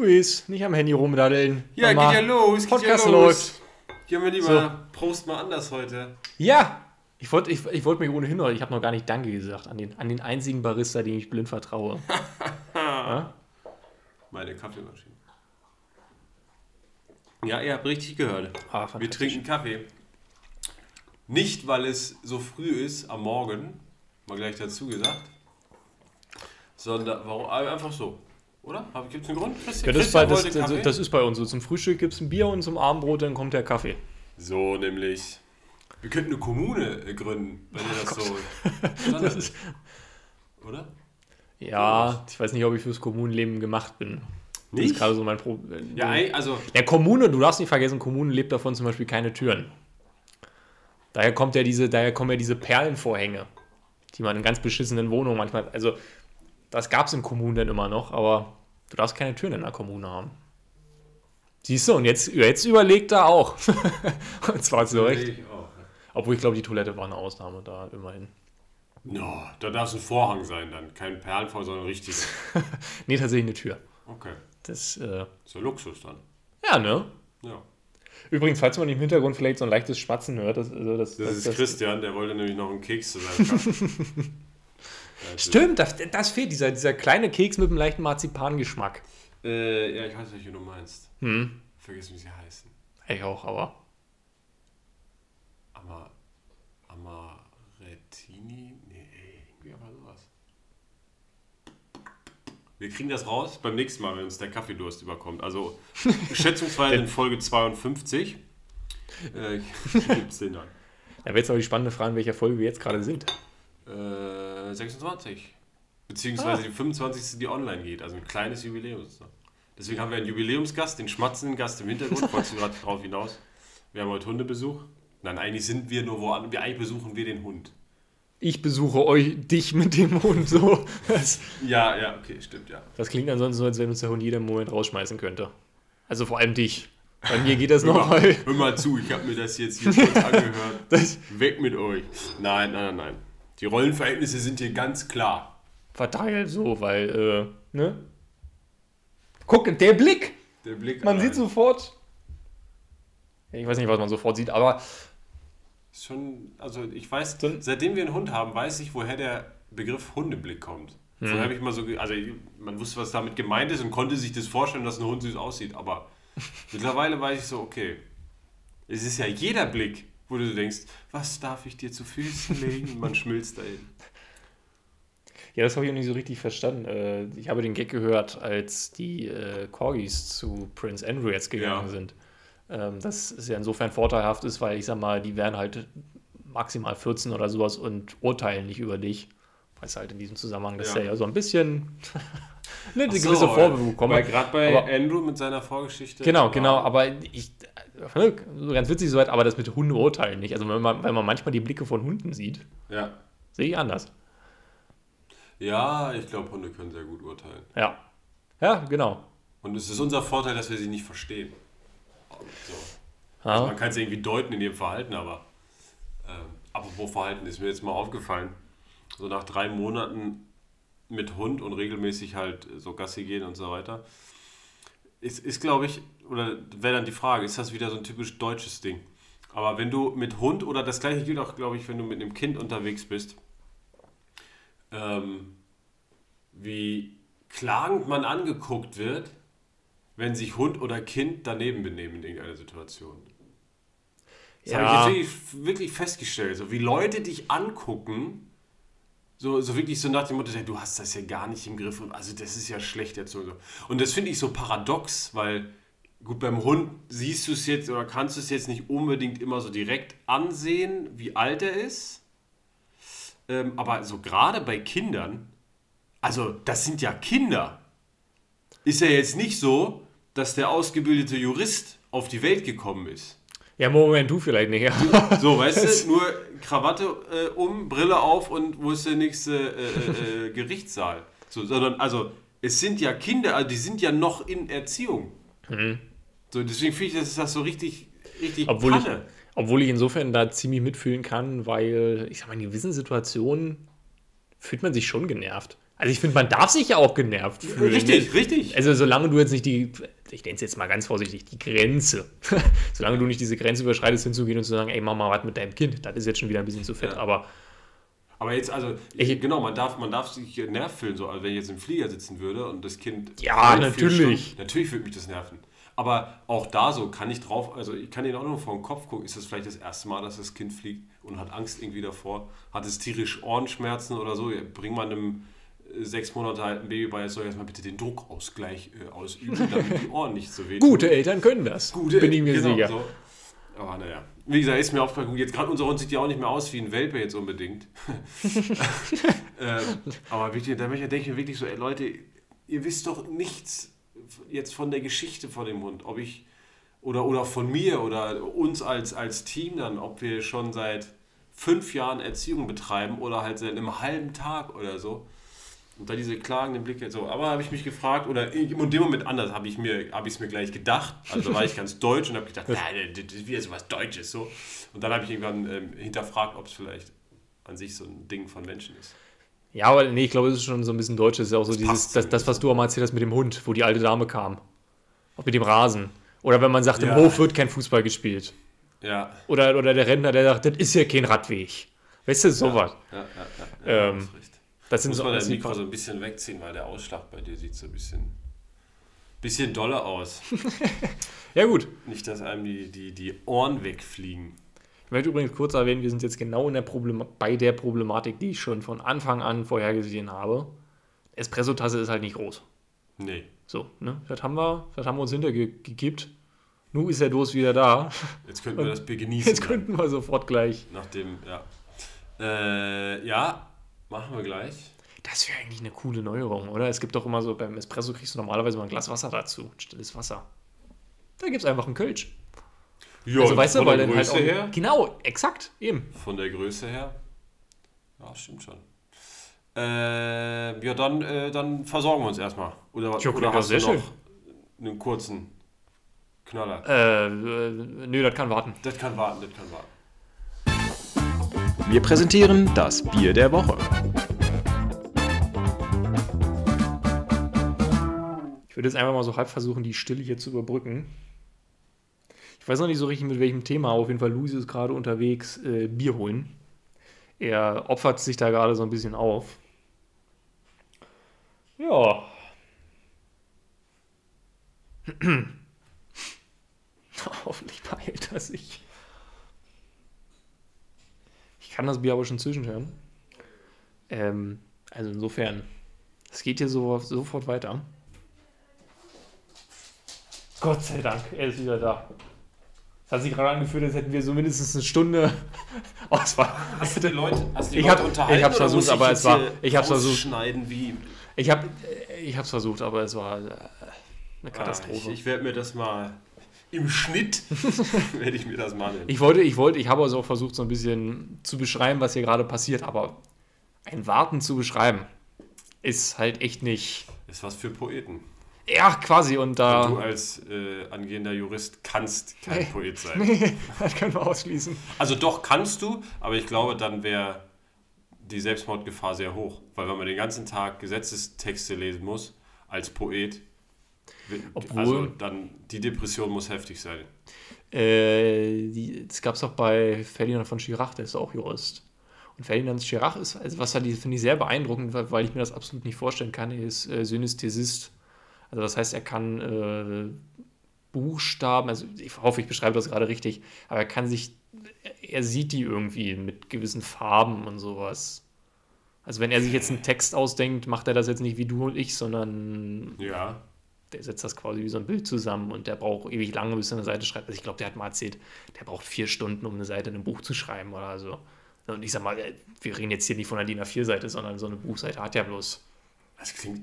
Luis, nicht am Handy rumdaddeln. Ja, Mach geht ja los. Podcast geht ja los. läuft. Gehen wir lieber Prost mal anders heute. Ja, ich wollte ich, ich wollt mich ohnehin noch, ich habe noch gar nicht Danke gesagt an den, an den einzigen Barista, dem ich blind vertraue. ja? Meine Kaffeemaschine. Ja, ihr habt richtig gehört. Ah, Wir trinken Kaffee. Nicht, weil es so früh ist am Morgen, mal gleich dazu gesagt, sondern warum einfach so. Oder? Gibt es einen Grund? Christian, Ja, das, ist bei, das, das, Kaffee? das ist bei uns so. Zum Frühstück gibt es ein Bier und zum Abendbrot dann kommt der Kaffee. So nämlich. Wir könnten eine Kommune äh, gründen, wenn ihr das so. Standard ist. Oder? Ja, ich weiß nicht, ob ich fürs Kommunenleben gemacht bin. Das Nicht? ist gerade so mein Problem. Ja, ei- also Ja, Kommune, du darfst nicht vergessen, Kommunen lebt davon zum Beispiel keine Türen. Daher kommt ja diese, daher kommen ja diese Perlenvorhänge, die man in ganz beschissenen Wohnungen manchmal, also das gab es in Kommunen dann immer noch, aber du darfst keine Türen in der Kommune haben. Siehst du, und jetzt, jetzt überlegt er auch. und zwar zu Recht. Obwohl ich glaube, die Toilette war eine Ausnahme da immerhin. No, da darf es ein Vorhang sein dann. Kein Perlenvorhang, sondern richtig. Nee, tatsächlich eine Tür. Okay. Das, äh, Ist ja Luxus dann. ja, ne? Ja. Übrigens, falls man im Hintergrund vielleicht so ein leichtes Schmatzen hört, das, also das, Das ist Christian, der wollte nämlich noch einen Keks zu seinem Das- Stimmt, das, das fehlt, dieser, dieser kleine Keks mit einem leichten Marzipangeschmack. Äh, ja, ich weiß, welche du meinst. Hm, Vergiss, wie sie heißen. ich auch, aber. Ama, Amarettini? Nee, irgendwie aber sowas. Wir kriegen das raus beim nächsten Mal, wenn uns der Kaffeedurst überkommt. Also schätzungsweise in Folge 52 äh, gibt es den dann. Da wäre jetzt aber die spannende Frage, in welcher Folge wir jetzt gerade sind. Äh, 26. Beziehungsweise Ah. die 25. die online geht. Also ein kleines Jubiläum. Deswegen haben wir einen Jubiläumsgast, den schmatzenden Gast im Hintergrund. Wolltest du gerade drauf hinaus? Wir haben heute Hundebesuch. Nein, eigentlich sind wir nur woanders. Eigentlich besuchen wir den Hund. Ich besuche euch, dich mit dem Hund. So. Das, Ja, ja, okay, stimmt, ja. das klingt ansonsten so, als wenn uns der Hund jeden Moment rausschmeißen könnte. Also vor allem dich. Bei mir geht das Hör noch, mal, weil. hör mal zu, ich habe mir das jetzt hier kurz angehört. Das Weg mit euch. Nein, nein, nein, nein. Die Rollenverhältnisse sind hier ganz klar. verteilt so, weil, äh, ne? Guck, der Blick! Der Blick Man allein sieht sofort. Ich weiß nicht, was man sofort sieht, aber ist schon, also ich weiß, seitdem wir einen Hund haben, weiß ich, woher der Begriff Hundeblick kommt. Vorher habe ich mal so, also man wusste, was damit gemeint ist und konnte sich das vorstellen, dass ein Hund süß aussieht, aber mittlerweile weiß ich so, okay, es ist ja jeder Blick, wo du denkst, was darf ich dir zu Füßen legen? Man schmilzt dahin. Ja, das habe ich auch nicht so richtig verstanden. Äh, Ich habe den Gag gehört, als die äh, Corgis zu Prince Andrew jetzt gegangen Ja. sind. Ähm, Das ist ja insofern vorteilhaft ist, weil ich sag mal, die wären halt maximal 14 oder sowas und urteilen nicht über dich. Weiß halt in diesem Zusammenhang, dass Ja. ja so ein bisschen eine Ach so, gewisse weil- Vorwürfe bekommen Weil gerade bei Aber- Andrew mit seiner Vorgeschichte. Genau, genau, aber ich, äh, so ganz witzig soweit, aber das mit Hunde urteilen nicht. Also wenn man, wenn man manchmal die Blicke von Hunden sieht, Ja, sehe ich anders. ja ich glaube, Hunde können sehr gut urteilen. Ja. Ja, genau. Und es ist unser Vorteil, dass wir sie nicht verstehen. So. Ja. Also man kann es irgendwie deuten in ihrem Verhalten, aber ähm, apropos Verhalten ist mir jetzt mal aufgefallen. So nach drei Monaten mit Hund und regelmäßig halt so Gassi gehen und so weiter, ist, ist glaube ich, oder wäre dann die Frage, ist das wieder so ein typisch deutsches Ding? Aber wenn du mit Hund, oder das gleiche gilt auch, glaube ich, wenn du mit einem Kind unterwegs bist, ähm, wie klagend man angeguckt wird, wenn sich Hund oder Kind daneben benehmen in irgendeiner Situation. Das Ja. habe ich wirklich, wirklich festgestellt. So wie Leute dich angucken, so, so wirklich so nach dem Motto, du hast das ja gar nicht im Griff. Also das ist ja schlecht erzogen. Und das finde ich so paradox, weil gut, beim Hund siehst du es jetzt oder kannst du es jetzt nicht unbedingt immer so direkt ansehen, wie alt er ist. Ähm, aber so gerade bei Kindern, also das sind ja Kinder. Ist ja jetzt nicht so, dass der ausgebildete Jurist auf die Welt gekommen ist. Ja, Moment, du vielleicht nicht. Ja. So, weißt du, nur Krawatte äh, um, Brille auf und wo ist der nächste äh, äh, Gerichtssaal? So, sondern, also, es sind ja Kinder, also die sind ja noch in Erziehung. So, deswegen finde ich, das ist das so richtig, richtig Obwohl ich, obwohl ich insofern da ziemlich mitfühlen kann, weil ich sag mal, in gewissen Situationen fühlt man sich schon genervt. Also ich finde, man darf sich ja auch genervt fühlen. Richtig, richtig. Also solange du jetzt nicht die, ich nenne es jetzt mal ganz vorsichtig, die Grenze. solange du nicht diese Grenze überschreitest, hinzugehen und zu sagen, ey, mach mal was mit deinem Kind. Das ist jetzt schon wieder ein bisschen zu fett, Ja. aber Aber jetzt, also, Ich- genau, man darf, man darf sich nervt fühlen, so, also wenn ich jetzt im Flieger sitzen würde und das Kind. Ja, natürlich. Stunden- natürlich würde mich das nerven. Aber auch da so kann ich drauf, also ich kann ihn auch nur vor den Kopf gucken. Ist das vielleicht das erste Mal, dass das Kind fliegt und hat Angst irgendwie davor? Hat es tierisch Ohrenschmerzen oder so? Bring mal einem sechs Monate alten Baby bei, soll erstmal bitte den Druckausgleich äh, ausüben, damit die Ohren nicht so wehtun. gute Eltern können das. Gute, bin ich mir genau, sicher. So. Aber naja, wie gesagt, ist mir aufgefallen, jetzt gerade unser Hund sieht ja auch nicht mehr aus wie ein Welpe jetzt unbedingt. ähm, aber wirklich, da denke ich mir wirklich so, ey Leute, ihr wisst doch nichts jetzt von der Geschichte von dem Hund, ob ich oder, oder von mir oder uns als, als Team dann, ob wir schon seit fünf Jahren Erziehung betreiben oder halt seit einem halben Tag oder so. Und da diese klagenden Blicke, so. Aber habe ich mich gefragt, oder in dem Moment anders habe ich mir habe ich es mir gleich gedacht. Also war ich ganz deutsch und habe gedacht, nein, das ist wieder so was Deutsches. So. Und dann habe ich irgendwann ähm, hinterfragt, ob es vielleicht an sich so ein Ding von Menschen ist. Ja, aber nee, ich glaube, es ist schon so ein bisschen deutsch. Es ist ja auch so dieses, passt das, das, was du auch mal erzählt hast mit dem Hund, wo die alte Dame kam. Auch mit dem Rasen. Oder wenn man sagt, Ja. im Hof wird kein Fußball gespielt. Ja. Oder, oder der Rentner, der sagt, das ist ja kein Radweg. Weißt du, sowas. Ja, ja, ja, ja, Ähm. Das sind Muss so man das Mikro so ein bisschen wegziehen, weil der Ausschlag bei dir sieht so ein bisschen, bisschen doller aus. Ja, gut. Nicht, dass einem die, die, die Ohren wegfliegen. Ich möchte übrigens kurz erwähnen, wir sind jetzt genau in der Problem bei der Problematik, die ich schon von Anfang an vorhergesehen habe. Espresso-Tasse ist halt nicht groß. Nee. So, ne? Das haben wir, das haben wir uns hintergekippt. Nun ist der Durst wieder da. Jetzt könnten wir das Bier genießen. Jetzt könnten wir sofort gleich. Nach dem, ja. Äh, ja, machen wir gleich. Das wäre eigentlich eine coole Neuerung, oder? Es gibt doch immer so, beim Espresso kriegst du normalerweise mal ein Glas Wasser dazu. Stilles Wasser. Da gibt es einfach einen Kölsch. Ja, also weißt du, von weil der halt Größe auch, her. Genau, exakt, eben. Von der Größe her. Ja, stimmt schon. Äh, ja, dann, äh, dann versorgen wir uns erstmal. Oder, Ja, oder hast du noch einen kurzen Knaller? Äh, äh, nö, das kann warten. Das kann warten, das kann warten. Wir präsentieren das Bier der Woche. Ich würde jetzt einfach mal so halb versuchen, die Stille hier zu überbrücken. Ich weiß noch nicht so richtig mit welchem Thema. Auf jeden Fall, Luis ist gerade unterwegs, äh, Bier holen. Er opfert sich da gerade so ein bisschen auf. Ja. Hoffentlich behält er sich. Ich kann das Bier aber schon zwischenhören. Ähm, also insofern, es geht hier so, sofort weiter. Gott sei Dank, er ist wieder da. Es hat sich gerade angefühlt, als hätten wir so mindestens eine Stunde Auswahl. Hast du die Leute, hast du die Ich Leute hab- unterhalten? ich hab's oder versucht, muss aber es war- ich hab's versucht. wie. Ich habe ich hab's versucht, aber es war äh, eine Ah, ich Katastrophe. ich werde mir das mal im Schnitt werde ich mir das mal nehmen. Ich wollte, ich wollte, ich habe also auch versucht, so ein bisschen zu beschreiben, was hier gerade passiert, aber ein Warten zu beschreiben ist halt echt nicht. ist was für Poeten. Ja, quasi, und Du da. als äh, angehender Jurist kannst kein Nee. Poet sein. Nee, das können wir ausschließen. Also doch kannst du, aber ich glaube, dann wäre die Selbstmordgefahr sehr hoch. Weil wenn man den ganzen Tag Gesetzestexte lesen muss, als Poet, Obwohl- also dann die Depression muss heftig sein. Äh, die, das gab es auch bei Ferdinand von Schirach, der ist auch Jurist. Und Ferdinand Schirach ist, also was halt, finde ich sehr beeindruckend, weil, weil ich mir das absolut nicht vorstellen kann, er ist äh, Synästhesist. Also das heißt, er kann äh, Buchstaben, also ich hoffe, ich beschreibe das gerade richtig, aber er kann sich, er sieht die irgendwie mit gewissen Farben und sowas. Also wenn er sich jetzt einen Text ausdenkt, macht er das jetzt nicht wie du und ich, sondern Ja. Der setzt das quasi wie so ein Bild zusammen und der braucht ewig lange, bis er eine Seite schreibt. Also ich glaube, der hat mal erzählt, der braucht vier Stunden, um eine Seite in einem Buch zu schreiben oder so. Und ich sag mal, wir reden jetzt hier nicht von einer DIN A4-Seite, sondern so eine Buchseite hat ja bloß. Das klingt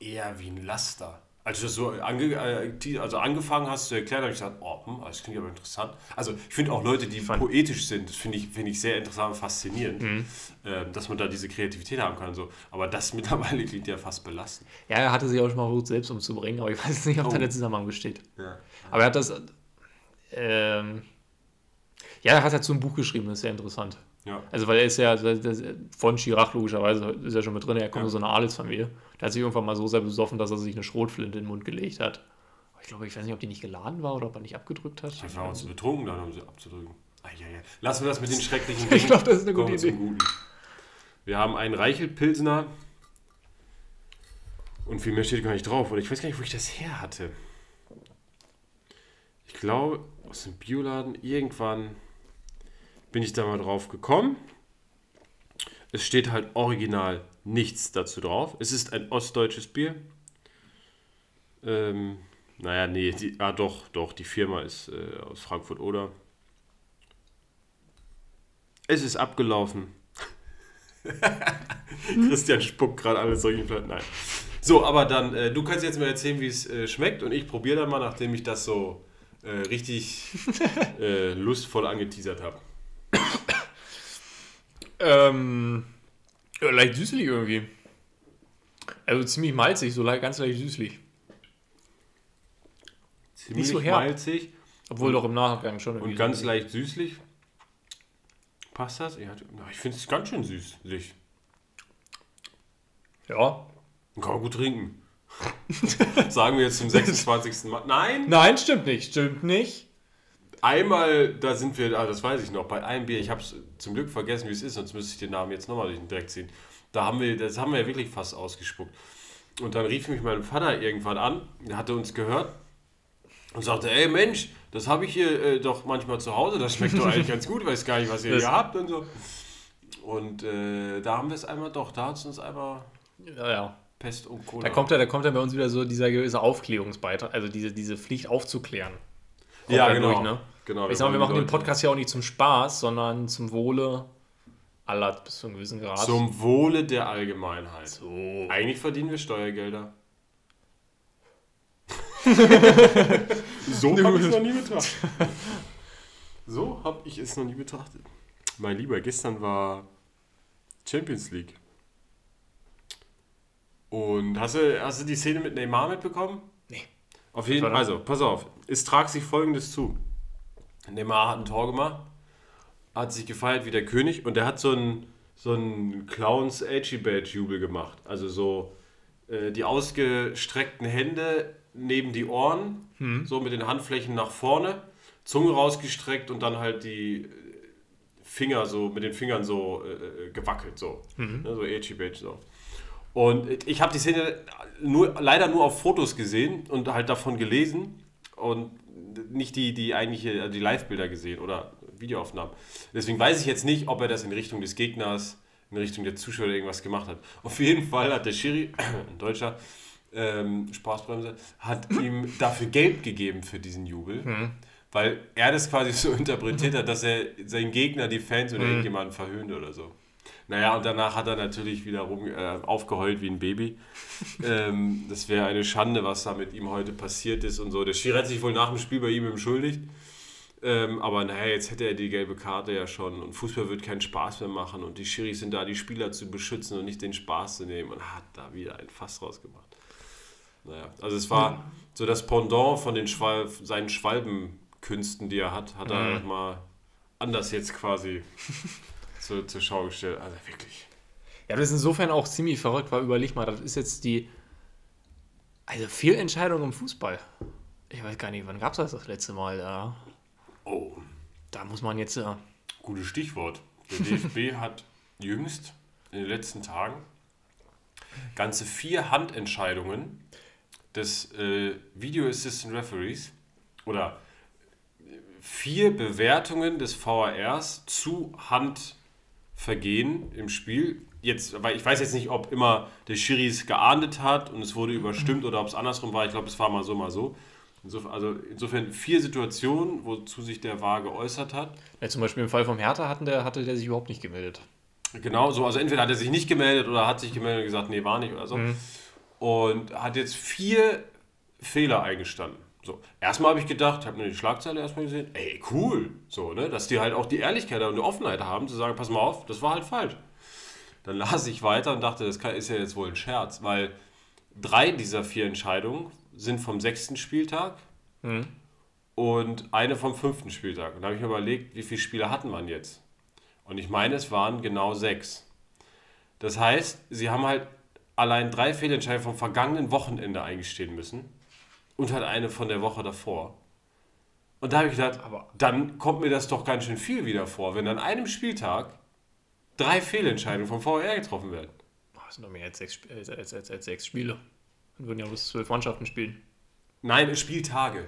eher wie ein Laster. Als du das so ange, äh, also angefangen hast zu erklären, habe ich gesagt, oh, hm, das klingt aber interessant. Also ich finde auch Leute, die fand- poetisch sind, das finde ich, finde ich sehr interessant und faszinierend, Mhm. ähm, dass man da diese Kreativität haben kann. So. Aber das mittlerweile klingt ja fast belastend. Ja, er hatte sich auch schon mal versucht, selbst umzubringen, aber ich weiß nicht, ob da Oh. der Zusammenhang besteht. Ja. Aber er hat das. Ähm, ja, er hat dazu ein Buch geschrieben, das ist sehr interessant. Ja. Also, weil er ist ja das- von Chirac logischerweise ist er schon mit drin, er kommt Ja. aus so einer Adelsfamilie. Der hat sich irgendwann mal so sehr besoffen, dass er sich eine Schrotflinte in den Mund gelegt hat. Ich glaube, ich weiß nicht, ob die nicht geladen war oder ob er nicht abgedrückt hat. Ich war uns zu betrunken, dann haben sie abzudrücken. Ah, ja, ja. Lassen wir das mit den schrecklichen Ich glaube, das ist eine gute wir Idee. Guten. Wir haben einen Reichelt-Pilsner. Und viel mehr steht gar nicht drauf. Oder ich weiß gar nicht, wo ich das her hatte. Ich glaube, aus dem Bioladen irgendwann bin ich da mal drauf gekommen. Es steht halt original nichts dazu drauf. Es ist ein ostdeutsches Bier. Ähm, naja, nee, die, ah doch, doch, die Firma ist äh, aus Frankfurt oder. Es ist abgelaufen. Christian spuckt gerade alles solche Platten. Nein. So, aber dann, äh, du kannst jetzt mal erzählen, wie es äh, schmeckt und ich probiere dann mal, nachdem ich das so äh, richtig äh, lustvoll angeteasert habe. Ähm, ja, leicht süßlich irgendwie. Also ziemlich malzig, so ganz leicht süßlich. Ziemlich so herb. malzig Obwohl doch im Nachgang schon und ganz leicht süßlich. Passt das? Ja, ich finde es ganz schön süßlich. Ja. Kann man gut trinken. Sagen wir jetzt zum 26. Mal. Nein! Nein, stimmt nicht, stimmt nicht. Einmal, da sind wir, ah, das weiß ich noch, bei einem Bier, ich habe es zum Glück vergessen, wie es ist, sonst müsste ich den Namen jetzt nochmal durch den Dreck ziehen. Da haben wir, das haben wir ja wirklich fast ausgespuckt. Und dann rief mich mein Vater irgendwann an, der hatte uns gehört und sagte, ey Mensch, das habe ich hier äh, doch manchmal zu Hause, das schmeckt doch eigentlich ganz gut, weiß gar nicht, was ihr hier habt und so. Und äh, da haben wir es einmal doch, da hat es uns einmal Ja, ja. Pest und Cola. Da kommt ja, da kommt ja bei uns wieder so dieser gewisse Aufklärungsbeitrag, also diese, diese Pflicht aufzuklären. Ja, genau. durch, ne? genau Ich sag mal, wir machen den Podcast ja auch nicht zum Spaß, sondern zum Wohle aller bis zu einem gewissen Grad. Zum Wohle der Allgemeinheit. so. Eigentlich verdienen wir Steuergelder. so habe ich es noch nie betrachtet. So habe ich es noch nie betrachtet. Mein Lieber, gestern war Champions League. Und hast du, hast du die Szene mit Neymar mitbekommen? Auf jeden Fall. Also, pass auf. Es tragt sich folgendes zu. Neymar hat ein Tor gemacht, hat sich gefeiert wie der König und der hat so einen so einen Clowns Edgy Badge Jubel gemacht. Also so äh, die ausgestreckten Hände neben die Ohren, so mit den Handflächen nach vorne, Zunge rausgestreckt und dann halt die Finger so mit den Fingern so äh, äh, gewackelt so. Ne, so Edgy Badge so. Und ich habe die Szene nur, leider nur auf Fotos gesehen und halt davon gelesen und nicht die, die eigentliche, also die Live-Bilder gesehen oder Videoaufnahmen. Deswegen weiß ich jetzt nicht, ob er das in Richtung des Gegners, in Richtung der Zuschauer irgendwas gemacht hat. Auf jeden Fall hat der Schiri, ein Deutscher, ähm, Spaßbremse, hat ihm dafür Geld gegeben für diesen Jubel. Weil er das quasi so interpretiert hat, dass er seinen Gegner, die Fans oder irgendjemanden verhöhnt oder so. Naja, und danach hat er natürlich wieder rum, äh, aufgeheult wie ein Baby. ähm, das wäre eine Schande, was da mit ihm heute passiert ist und so. Der Schiri hat sich wohl nach dem Spiel bei ihm entschuldigt. Ähm, aber naja, jetzt hätte er die gelbe Karte ja schon und Fußball wird keinen Spaß mehr machen und die Schiris sind da, die Spieler zu beschützen und nicht den Spaß zu nehmen und hat da wieder ein Fass rausgemacht. Naja, also es war so das Pendant von den Schwal seinen Schwalbenkünsten, die er hat, hat er Mhm. mal anders jetzt quasi zur, zur Schau gestellt. Also wirklich. Ja, das ist insofern auch ziemlich verrückt, weil überleg mal, das ist jetzt die also Fehlentscheidung im Fußball. Ich weiß gar nicht, wann gab es das das letzte Mal? Da, Oh, da muss man jetzt äh, gutes Stichwort. Der DFB hat jüngst in den letzten Tagen ganze vier Handentscheidungen des äh, Video Assistant Referees oder vier Bewertungen des VARs zu Handvergehen im Spiel. Jetzt, weil ich weiß jetzt nicht, ob immer der Schiri es geahndet hat und es wurde überstimmt oder ob es andersrum war. Ich glaube, es war mal so, mal so. Insofern, also insofern vier Situationen, wozu sich der VAR geäußert hat. ja, zum Beispiel im Fall vom Hertha hatten der, hatte der sich überhaupt nicht gemeldet. Genau, so, also entweder hat er sich nicht gemeldet oder hat sich gemeldet und gesagt, nee, war nicht oder so. Und hat jetzt vier Fehler eingestanden. So, erstmal habe ich gedacht, ich habe nur die Schlagzeile erstmal gesehen, ey, cool, so, ne, dass die halt auch die Ehrlichkeit und die Offenheit haben, zu sagen, pass mal auf, das war halt falsch. Dann las ich weiter und dachte, das ist ja jetzt wohl ein Scherz, weil drei dieser vier Entscheidungen sind vom sechsten Spieltag und eine vom fünften Spieltag. Und da habe ich mir überlegt, wie viele Spiele hatten man jetzt? Und ich meine, es waren genau sechs. Das heißt, sie haben halt allein drei Fehlentscheidungen vom vergangenen Wochenende eingestehen müssen und halt eine von der Woche davor. Und da habe ich gedacht, Aber- dann kommt mir das doch ganz schön viel wieder vor, wenn an einem Spieltag drei Fehlentscheidungen vom VR getroffen werden. Oh, das sind doch mehr als sechs, als, als, als, als sechs Spiele. Dann würden ja bloß zwölf Mannschaften spielen. Nein, Spieltage.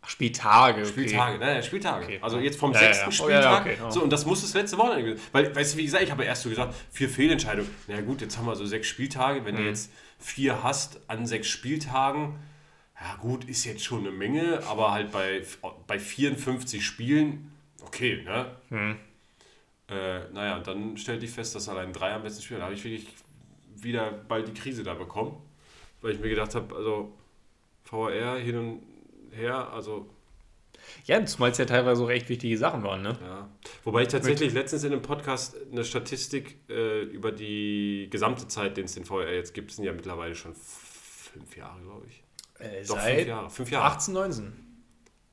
Ach, Spieltage. Okay. Spieltage, nein, nein, Spieltage. Okay. Also jetzt vom Ja, ja, sechsten ja. Oh, ja, Spieltag. ja, okay, ja. So, und das muss das letzte Wochenende gewesen Weil, weißt du, wie gesagt, ich habe erst so gesagt, vier Fehlentscheidungen. Na ja, gut, jetzt haben wir so sechs Spieltage. Wenn du Mhm. jetzt vier hast an sechs Spieltagen, ja gut, ist jetzt schon eine Menge, aber halt bei, bei 54 Spielen, okay, ne? Mhm. Äh, naja, und dann stellte ich fest, dass allein drei am besten spielen. Da habe ich wirklich wieder bald die Krise da bekommen, weil ich mir gedacht habe, also VR hin und her, also Ja, zumal es ja teilweise auch echt wichtige Sachen waren, ne? ja. Wobei ich tatsächlich letztens in einem Podcast eine Statistik äh, über die gesamte Zeit, den es den VR jetzt gibt, sind ja mittlerweile schon fünf Jahre, glaube ich. Äh, Doch, seit fünf Jahre. Fünf Jahre. 18, 19.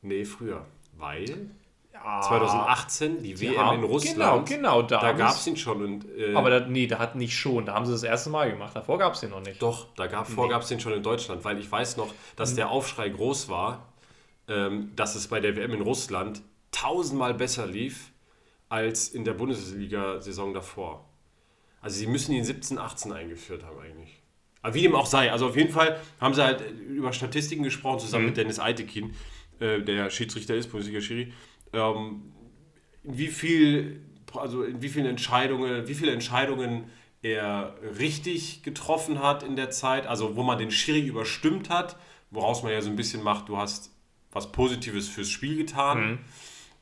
Nee, früher. Weil Ja, 2018 die WM haben- in Russland, Genau, genau, da, da gab es ihn schon. Und, äh, Aber da, nee, da hat nicht schon. Da haben sie das erste Mal gemacht. Davor gab es den noch nicht. Doch, da gab, vor gab es den schon in Deutschland, weil ich weiß noch, dass Mhm. der Aufschrei groß war, ähm, dass es bei der WM in Russland tausendmal besser lief als in der Bundesliga-Saison davor. Also sie müssen ihn 17, 18 eingeführt haben eigentlich. Aber wie dem auch sei, also auf jeden Fall haben sie halt über Statistiken gesprochen, zusammen mit Dennis Eitekin, äh, der Schiedsrichter ist, Bundesliga-Schiri, ähm, in wie viel, also in wie vielen Entscheidungen, wie viele Entscheidungen er richtig getroffen hat in der Zeit, also wo man den Schiri überstimmt hat, woraus man ja so ein bisschen macht, du hast was Positives fürs Spiel getan.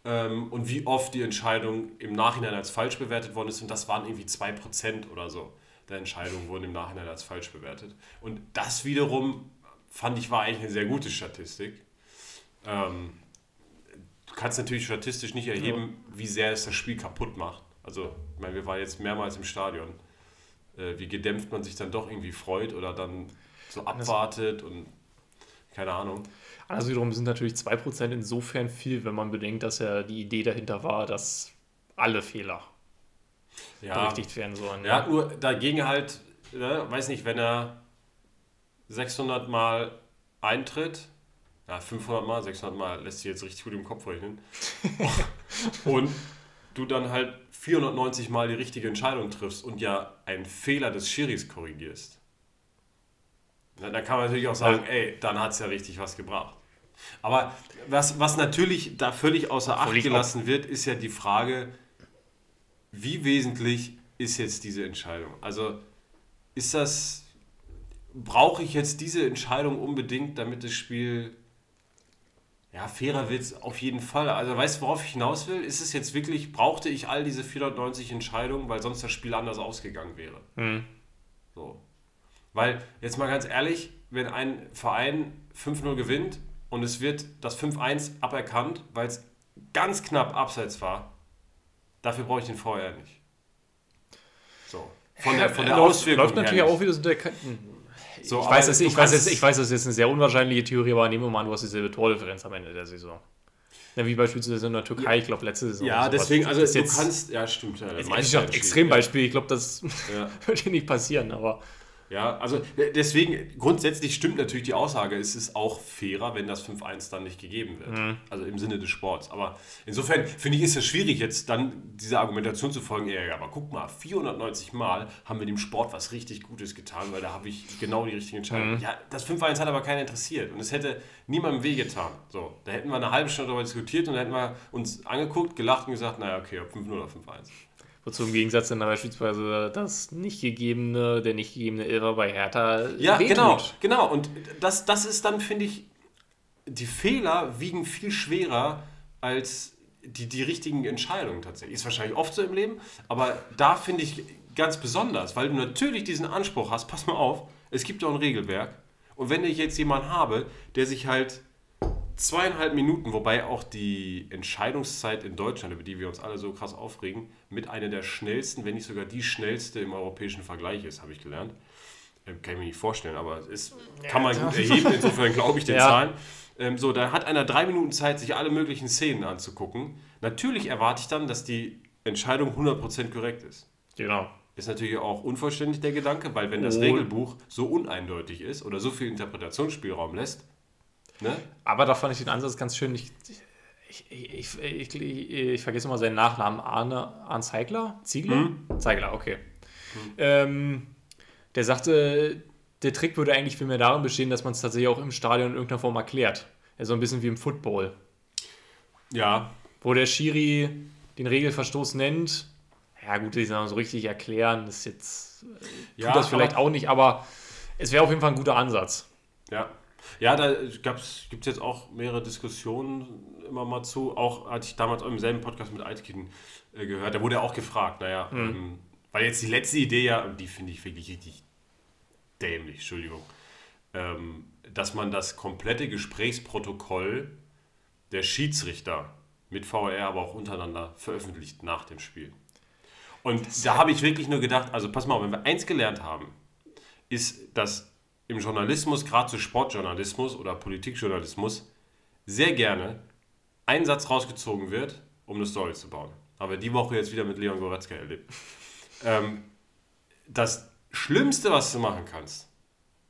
Ähm, und wie oft die Entscheidung im Nachhinein als falsch bewertet worden ist. Und das waren irgendwie 2% oder so der Entscheidungen wurden im Nachhinein als falsch bewertet. Und das wiederum fand ich war eigentlich eine sehr gute Statistik. Ähm, du kannst natürlich statistisch nicht erheben, wie sehr es das Spiel kaputt macht. Also, ich meine, wir waren jetzt mehrmals im Stadion. Äh, wie gedämpft man sich dann doch irgendwie freut oder dann so abwartet und keine Ahnung. Also wiederum sind natürlich 2% insofern viel, wenn man bedenkt, dass ja die Idee dahinter war, dass alle Fehler Ja, berichtigt werden sollen. ja nur dagegen halt, ne, weiß nicht, wenn er 600 Mal eintritt, ja, 500 Mal, 600 Mal lässt sich jetzt richtig gut im Kopf rechnen. und du dann halt 490 Mal die richtige Entscheidung triffst und ja einen Fehler des Schiris korrigierst. Na, dann kann man natürlich auch sagen, ey, dann hat es ja richtig was gebracht. Aber was, was natürlich da völlig außer Acht gelassen wird, ist ja die Frage, wie wesentlich ist jetzt diese Entscheidung? Also ist das, brauche ich jetzt diese Entscheidung unbedingt, damit das Spiel ja, fairer wird auf jeden Fall. Also weißt du, worauf ich hinaus will? Ist es jetzt wirklich, brauchte ich all diese 490 Entscheidungen, weil sonst das Spiel anders ausgegangen wäre? Hm. So. Weil, jetzt mal ganz ehrlich, wenn ein Verein 5-0 gewinnt und es wird das 5-1 aberkannt, weil es ganz knapp abseits war, dafür brauche ich den VR nicht. So. Von der, von der läuft, Auswirkung läuft natürlich her auch wieder so der. So, ich, weiß, das, ich, weiß, das, ich weiß, das ist jetzt eine sehr unwahrscheinliche Theorie, aber nehmen wir mal an, du hast dieselbe Tordifferenz am Ende der Saison. Ja, wie beispielsweise in der Türkei, ich glaube, letzte Saison. Ja, deswegen, also ist du jetzt, kannst, ja stimmt. Ja, ist Meister ein Extrembeispiel. Ich glaube, das Ja. würde hier nicht passieren, aber Ja, also äh, deswegen, grundsätzlich stimmt natürlich die Aussage, es ist auch fairer, wenn das 5-1 dann nicht gegeben wird. Mhm. Also im Sinne des Sports. Aber insofern finde ich, ist es schwierig, jetzt dann dieser Argumentation zu folgen, ja, aber guck mal, 490 Mal haben wir dem Sport was richtig Gutes getan, weil da habe ich genau die richtige Entscheidung. Mhm. Ja, das 5-1 hat aber keinen interessiert und es hätte niemandem wehgetan. So, da hätten wir eine halbe Stunde darüber diskutiert und dann hätten wir uns angeguckt, gelacht und gesagt, naja, okay, ob 5-0 oder 5-1. Wozu im Gegensatz dann beispielsweise das nicht gegebene, der nicht gegebene Elfer bei Hertha Ja, wehtut. genau, genau. Und das, das ist dann, finde ich, die Fehler wiegen viel schwerer als die, die richtigen Entscheidungen tatsächlich. Ist wahrscheinlich oft so im Leben, aber da finde ich ganz besonders, weil du natürlich diesen Anspruch hast, pass mal auf, es gibt auch ein Regelwerk. Und wenn ich jetzt jemanden habe, der sich halt zweieinhalb Minuten, wobei auch die Entscheidungszeit in Deutschland, über die wir uns alle so krass aufregen, mit einer der schnellsten, wenn nicht sogar die schnellste im europäischen Vergleich ist, habe ich gelernt. Ähm, Kann ich mir nicht vorstellen, aber es ist, kann man gut erheben, insofern glaube ich den Ja. Zahlen. Ähm, so, da hat einer drei Minuten Zeit, sich alle möglichen Szenen anzugucken. Natürlich erwarte ich dann, dass die Entscheidung 100% korrekt ist. Genau. Ist natürlich auch unvollständig der Gedanke, weil wenn das Oh. Regelbuch so uneindeutig ist oder so viel Interpretationsspielraum lässt, ne? Aber da fand ich den Ansatz ganz schön. Ich, ich, ich, ich, vergesse immer seinen Nachnamen. Arne, Zeigler? Ziegler? Zeigler, okay. Ähm, der sagte, der Trick würde eigentlich viel mehr darin bestehen, dass man es tatsächlich auch im Stadion in irgendeiner Form erklärt. Ja, so ein bisschen wie im Football. Ja, Wo der Schiri den Regelverstoß nennt. Ja, gut, ich sag mal, so richtig erklären ist jetzt. Tut ja das vielleicht auch nicht, aber es wäre auf jeden Fall ein guter Ansatz. Ja, ja da gibt es jetzt auch mehrere Diskussionen immer mal zu. Auch hatte ich damals im selben Podcast mit Altkin äh, gehört. Da wurde er auch gefragt, naja, ähm, weil jetzt die letzte Idee ja, und die finde ich wirklich richtig dämlich, Entschuldigung, ähm, dass man das komplette Gesprächsprotokoll der Schiedsrichter mit VR, aber auch untereinander veröffentlicht nach dem Spiel. Und da habe ich wirklich nur gedacht, also pass mal, auf, wenn wir eins gelernt haben, ist, dass im Journalismus, gerade zu Sportjournalismus oder Politikjournalismus, sehr gerne ein Satz rausgezogen wird, um eine Story zu bauen. Haben wir die Woche jetzt wieder mit Leon Goretzka erlebt. Ähm, das Schlimmste, was du machen kannst,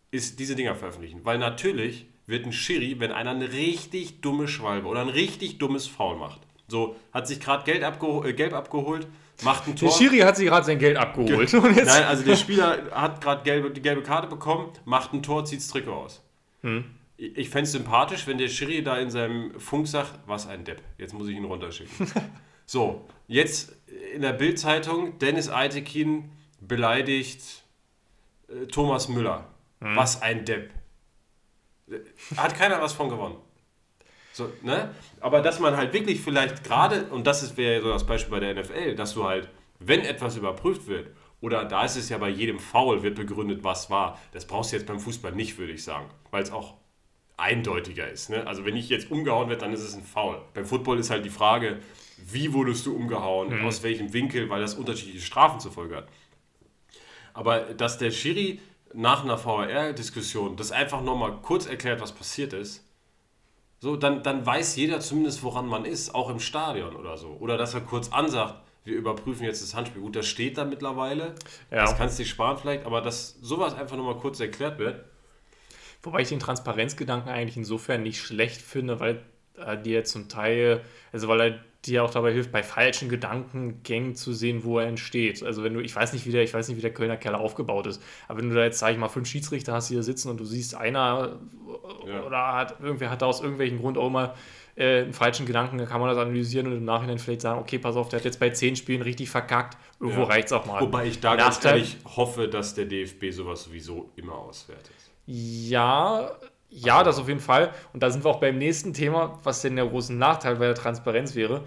ist diese Dinger veröffentlichen. Weil natürlich wird ein Schiri, wenn einer eine richtig dumme Schwalbe oder ein richtig dummes Foul macht, so hat sich gerade Geld abgeho äh, Gelb abgeholt, macht ein Der Tor. Schiri hat sich gerade sein Geld abgeholt. Nein, also der Spieler hat gerade gelbe, die gelbe Karte bekommen, macht ein Tor, zieht das Trikot aus. Ich, ich fände es sympathisch, wenn der Schiri da in seinem Funk sagt, was ein Depp, jetzt muss ich ihn runterschicken. so, jetzt in der Bildzeitung, Dennis Eitekin beleidigt äh, Thomas Müller. Was ein Depp. Hat keiner was von gewonnen. So, ne? Aber dass man halt wirklich vielleicht gerade, und das ist- wäre ja so das Beispiel bei der NFL, dass du halt, wenn etwas überprüft wird, oder da ist es ja bei jedem Foul, wird begründet, was war. Das brauchst du jetzt beim Fußball nicht, würde ich sagen. Weil es auch eindeutiger ist. Ne? Also wenn ich jetzt umgehauen werde, dann ist es ein Foul. Beim Football ist halt die Frage, wie wurdest du umgehauen, aus welchem Winkel, weil das unterschiedliche Strafen zur Folge hat. Aber dass der Schiri nach einer VAR-Diskussion das einfach nochmal kurz erklärt, was passiert ist, so, dann, dann weiß jeder zumindest, woran man ist, auch im Stadion oder so. Oder dass er kurz ansagt, wir überprüfen jetzt das Handspiel. Gut, das steht da mittlerweile. Ja. Das kannst du dir sparen vielleicht, aber dass sowas einfach nochmal kurz erklärt wird. Wobei ich den Transparenzgedanken eigentlich insofern nicht schlecht finde, weil er dir zum Teil, also weil er dir auch dabei hilft, bei falschen Gedankengängen zu sehen, wo er entsteht. Also wenn du, ich weiß nicht, wie der, ich weiß nicht, wie der Kölner Keller aufgebaut ist, aber wenn du da jetzt, sag ich mal, fünf Schiedsrichter hast, die hier sitzen und du siehst, einer Ja. oder hat, irgendwer hat da aus irgendwelchen Grund auch mal äh, einen falschen Gedanken, dann kann man das analysieren und im Nachhinein vielleicht sagen, okay, pass auf, der hat jetzt bei zehn Spielen richtig verkackt, irgendwo Ja. reicht es auch mal. Wobei ich da ganz ehrlich hoffe, dass der DFB sowas sowieso immer auswertet. Ja, ja, das auf jeden Fall. Und da sind wir auch beim nächsten Thema, was denn der große Nachteil bei der Transparenz wäre.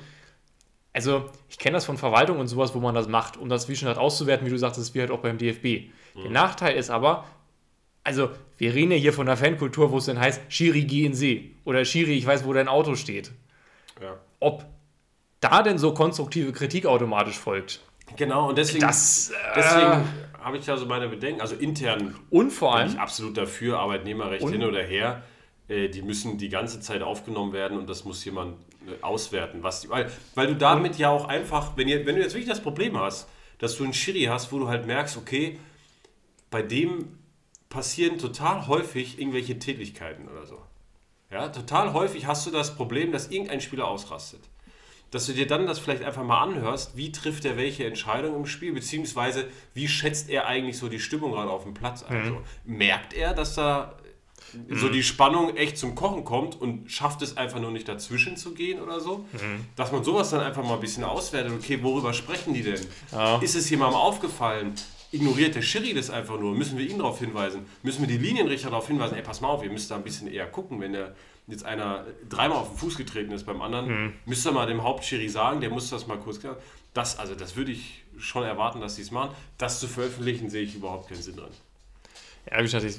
Also, ich kenne das von Verwaltung und sowas, wo man das macht, um das wie schon halt auszuwerten, wie du sagtest, wie halt auch beim DFB. Der Nachteil ist aber, also, wir reden ja hier von einer Fankultur, wo es dann heißt, Schiri, geh in See. Oder Schiri, ich weiß, wo dein Auto steht. Ja. Ob da denn so konstruktive Kritik automatisch folgt. Genau, und deswegen, Das, äh, deswegen habe ich da so meine Bedenken. Also intern Und vor bin allem, ich absolut dafür, Arbeitnehmerrecht Und- hin oder her. Äh, die müssen die ganze Zeit aufgenommen werden und das muss jemand äh, auswerten. Was die, weil, weil du damit ja auch einfach, wenn, ihr, wenn du jetzt wirklich das Problem hast, dass du einen Schiri hast, wo du halt merkst, okay, bei dem passieren total häufig irgendwelche Tätigkeiten oder so. Ja, total häufig hast du das Problem, dass irgendein Spieler ausrastet. Dass du dir dann das vielleicht einfach mal anhörst, wie trifft er welche Entscheidung im Spiel, beziehungsweise wie schätzt er eigentlich so die Stimmung gerade auf dem Platz ein. So, merkt er, dass da so die Spannung echt zum Kochen kommt und schafft es einfach nur nicht dazwischen zu gehen oder so? Dass man sowas dann einfach mal ein bisschen auswertet. Okay, worüber sprechen die denn? Ja. Ist es jemandem aufgefallen? Ignoriert der Schiri das einfach nur? Müssen wir ihn darauf hinweisen? Müssen wir die Linienrichter darauf hinweisen? Ey, pass mal auf, ihr müsst da ein bisschen eher gucken, wenn der jetzt einer dreimal auf den Fuß getreten ist beim anderen, müsst ihr mal dem Hauptschiri sagen, der muss das mal kurz klären. Das, also das würde ich schon erwarten, dass sie es machen. Das zu veröffentlichen, sehe ich überhaupt keinen Sinn drin. Ja, wie gesagt, ich,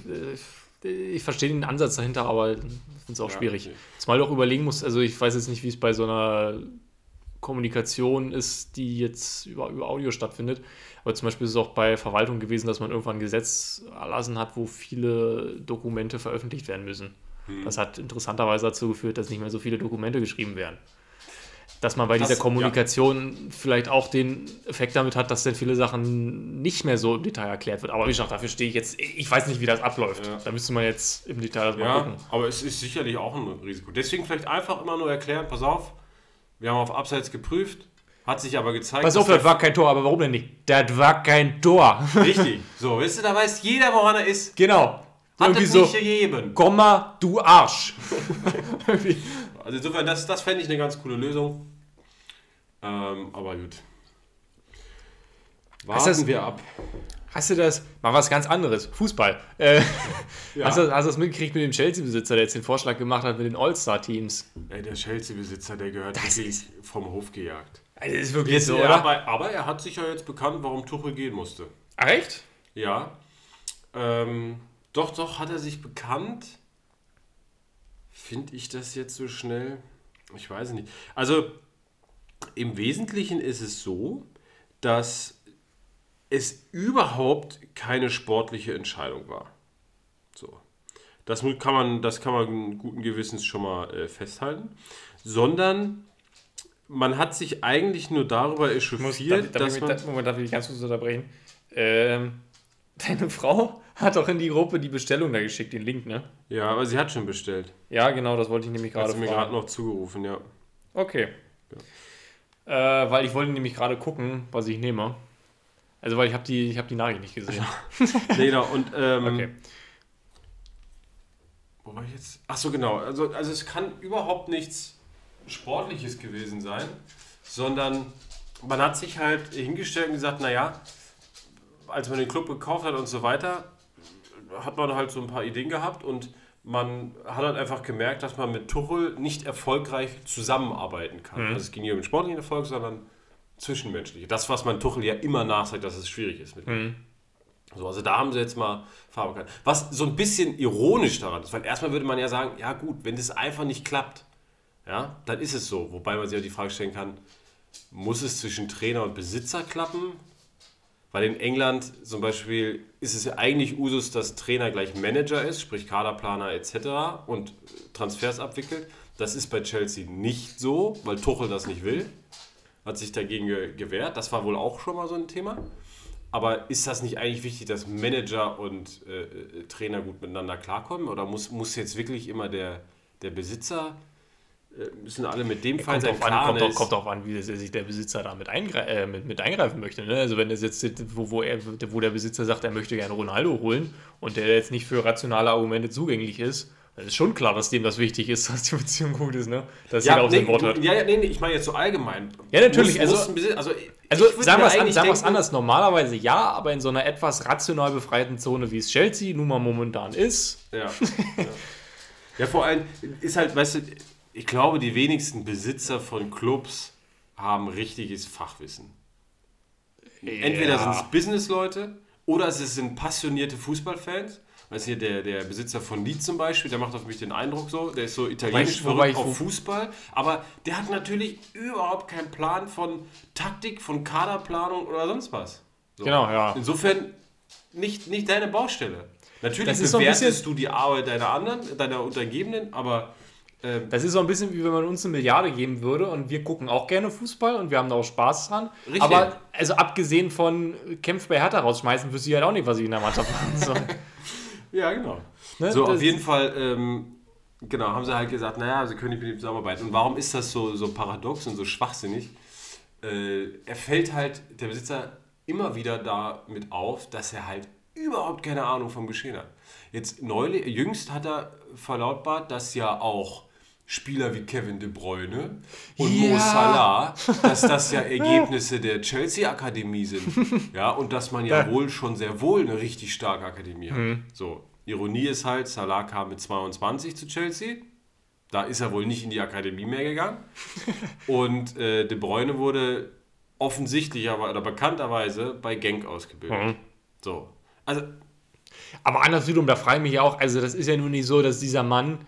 äh, ich verstehe den Ansatz dahinter, aber ich finde es auch Ja, schwierig. okay. Zumal du auch überlegen musst, also ich weiß jetzt nicht, wie es bei so einer Kommunikation ist, die jetzt über, über Audio stattfindet, aber zum Beispiel ist es auch bei Verwaltung gewesen, dass man irgendwann ein Gesetz erlassen hat, wo viele Dokumente veröffentlicht werden müssen. Hm. Das hat interessanterweise dazu geführt, dass nicht mehr so viele Dokumente geschrieben werden. dass man bei Das- dieser Kommunikation vielleicht auch den Effekt damit hat, dass dann viele Sachen nicht mehr so im Detail erklärt wird. Aber wie gesagt, dafür stehe ich jetzt, ich weiß nicht, wie das abläuft. Ja. Da müsste man jetzt im Detail das mal Ja, gucken. aber es ist sicherlich auch ein Risiko. Deswegen vielleicht einfach immer nur erklären, pass auf, wir haben auf Abseits geprüft, hat sich aber gezeigt, Pass auf, das war kein Tor, aber warum denn nicht? Das war kein Tor. richtig. So, weißt du, da weiß jeder, woran er ist. genau. Hat Irgendwie es so, nicht gegeben. Komma, du Arsch. Also insofern, das, das fände ich eine ganz coole Lösung. Ähm, aber gut. Warten das- wir ab. Hast du das? Mal was ganz anderes. Fußball. Äh, Ja. hast, du, hast du das mitgekriegt mit dem Chelsea-Besitzer, der jetzt den Vorschlag gemacht hat mit den All-Star-Teams? Ey, der Chelsea-Besitzer, der gehört Das wirklich ist- vom Hof gejagt. Also, das ist wirklich Jetzt, so, ja, oder? aber, aber er hat sich ja jetzt bekannt, warum Tuchel gehen musste. Ach, echt? Ja. Ähm, doch, doch, hat er sich bekannt. Finde ich das jetzt so schnell? Ich weiß nicht. Also, im Wesentlichen ist es so, dass es überhaupt keine sportliche Entscheidung war. So. Das kann man, das kann man guten Gewissens schon mal äh, festhalten. Sondern man hat sich eigentlich nur darüber Ich muss, echauffiert, darf, darf, dass ich, man... mich- Moment, darf ich dich ganz kurz unterbrechen? Ähm, deine Frau hat doch in die Gruppe die Bestellung da geschickt, den Link, ne? Ja, aber sie hat schon bestellt. Ja, genau, das wollte ich nämlich Hat gerade sie mir gerade fragen. noch zugerufen, ja. Okay. Äh, weil ich wollte nämlich gerade gucken, was ich nehme. Also, weil ich habe die, ich hab die Nachricht nicht gesehen. Nee, genau, und ähm, Okay. wo war ich jetzt? Ach so, genau. Also, also es kann überhaupt nichts Sportliches gewesen sein, sondern man hat sich halt hingestellt und gesagt, naja, als man den Club gekauft hat und so weiter, hat man halt so ein paar Ideen gehabt und man hat halt einfach gemerkt, dass man mit Tuchel nicht erfolgreich zusammenarbeiten kann. Also es ging nicht um den sportlichen Erfolg, sondern zwischenmenschliche. Das, was man Tuchel ja immer nachsagt, dass es schwierig ist mit ihm. So, also da haben sie jetzt mal Farbe gehabt. Was so ein bisschen ironisch daran ist, weil erstmal würde man ja sagen, ja gut, wenn das einfach nicht klappt, ja, dann ist es so. Wobei man sich auch die Frage stellen kann, muss es zwischen Trainer und Besitzer klappen? Weil in England zum Beispiel ist es ja eigentlich Usus, dass Trainer gleich Manager ist, sprich Kaderplaner etc. und Transfers abwickelt. Das ist bei Chelsea nicht so, weil Tuchel das nicht will. Hat sich dagegen ge gewehrt. Das war wohl auch schon mal so ein Thema. Aber ist das nicht eigentlich wichtig, dass Manager und äh, äh, Trainer gut miteinander klarkommen? Oder muss, muss jetzt wirklich immer der, der Besitzer, müssen alle mit dem Fall Kommt sein an, kommt, auch, kommt an, wie das, sich der Besitzer da mit, eingre äh, mit, mit eingreifen möchte. Ne? Also wenn das jetzt, wo, wo, er, wo der Besitzer sagt, er möchte gerne Ronaldo holen und der jetzt nicht für rationale Argumente zugänglich ist, dann ist schon klar, dass dem das wichtig ist, dass die Beziehung gut ist, ne? Dass jeder Ja, auf nee, sein Wort hört. ja, ja, nee, nee, ich meine jetzt so allgemein. Ja, natürlich, Muss, also- muss also, Also sagen wir es an, sagen anders, normalerweise ja, aber in so einer etwas rational befreiten Zone, wie es Chelsea nun mal momentan ist, Ja. ja. ja, vor allem ist halt, weißt du, ich glaube, die wenigsten Besitzer von Clubs haben richtiges Fachwissen. Entweder sind es Businessleute oder es sind passionierte Fußballfans. Weißt du, hier der, der Besitzer von Leeds zum Beispiel, der macht auf mich den Eindruck so, der ist so italienisch verrückt auf Fußball, aber der hat natürlich überhaupt keinen Plan von Taktik, von Kaderplanung oder sonst was. So. Genau, ja. Insofern nicht, nicht deine Baustelle. Natürlich Das ist so bewertest bisschen- du die Arbeit deiner anderen, deiner Untergebenen, aber Das ist so ein bisschen wie wenn man uns eine Milliarde geben würde und wir gucken auch gerne Fußball und wir haben da auch Spaß dran. Richtig. Aber also abgesehen von Kämpf bei Hertha rausschmeißen, wüsste ich halt auch nicht, was ich in der Mannschaft machen soll. ja, genau. Ne, So, das- auf jeden Fall, ähm, genau, haben sie halt gesagt, naja, sie können nicht mit ihm zusammenarbeiten. Und warum ist das so, so paradox und so schwachsinnig? Äh, er fällt halt, der Besitzer, immer wieder damit auf, dass er halt überhaupt keine Ahnung vom Geschehen hat. Jetzt neulich, jüngst hat er verlautbart, dass ja auch Spieler wie Kevin De Bruyne und Mo Ja. Salah, dass das ja Ergebnisse der Chelsea-Akademie sind. Ja, und dass man ja wohl schon sehr wohl eine richtig starke Akademie hat. So, Ironie ist halt, Salah kam mit 22 zu Chelsea. Da ist er wohl nicht in die Akademie mehr gegangen. Und äh, De Bruyne wurde offensichtlich, aber oder bekannterweise bei Genk ausgebildet. Mhm. So. Also, Aber anderswiederum, da frage ich mich auch, also das ist ja nun nicht so, dass dieser Mann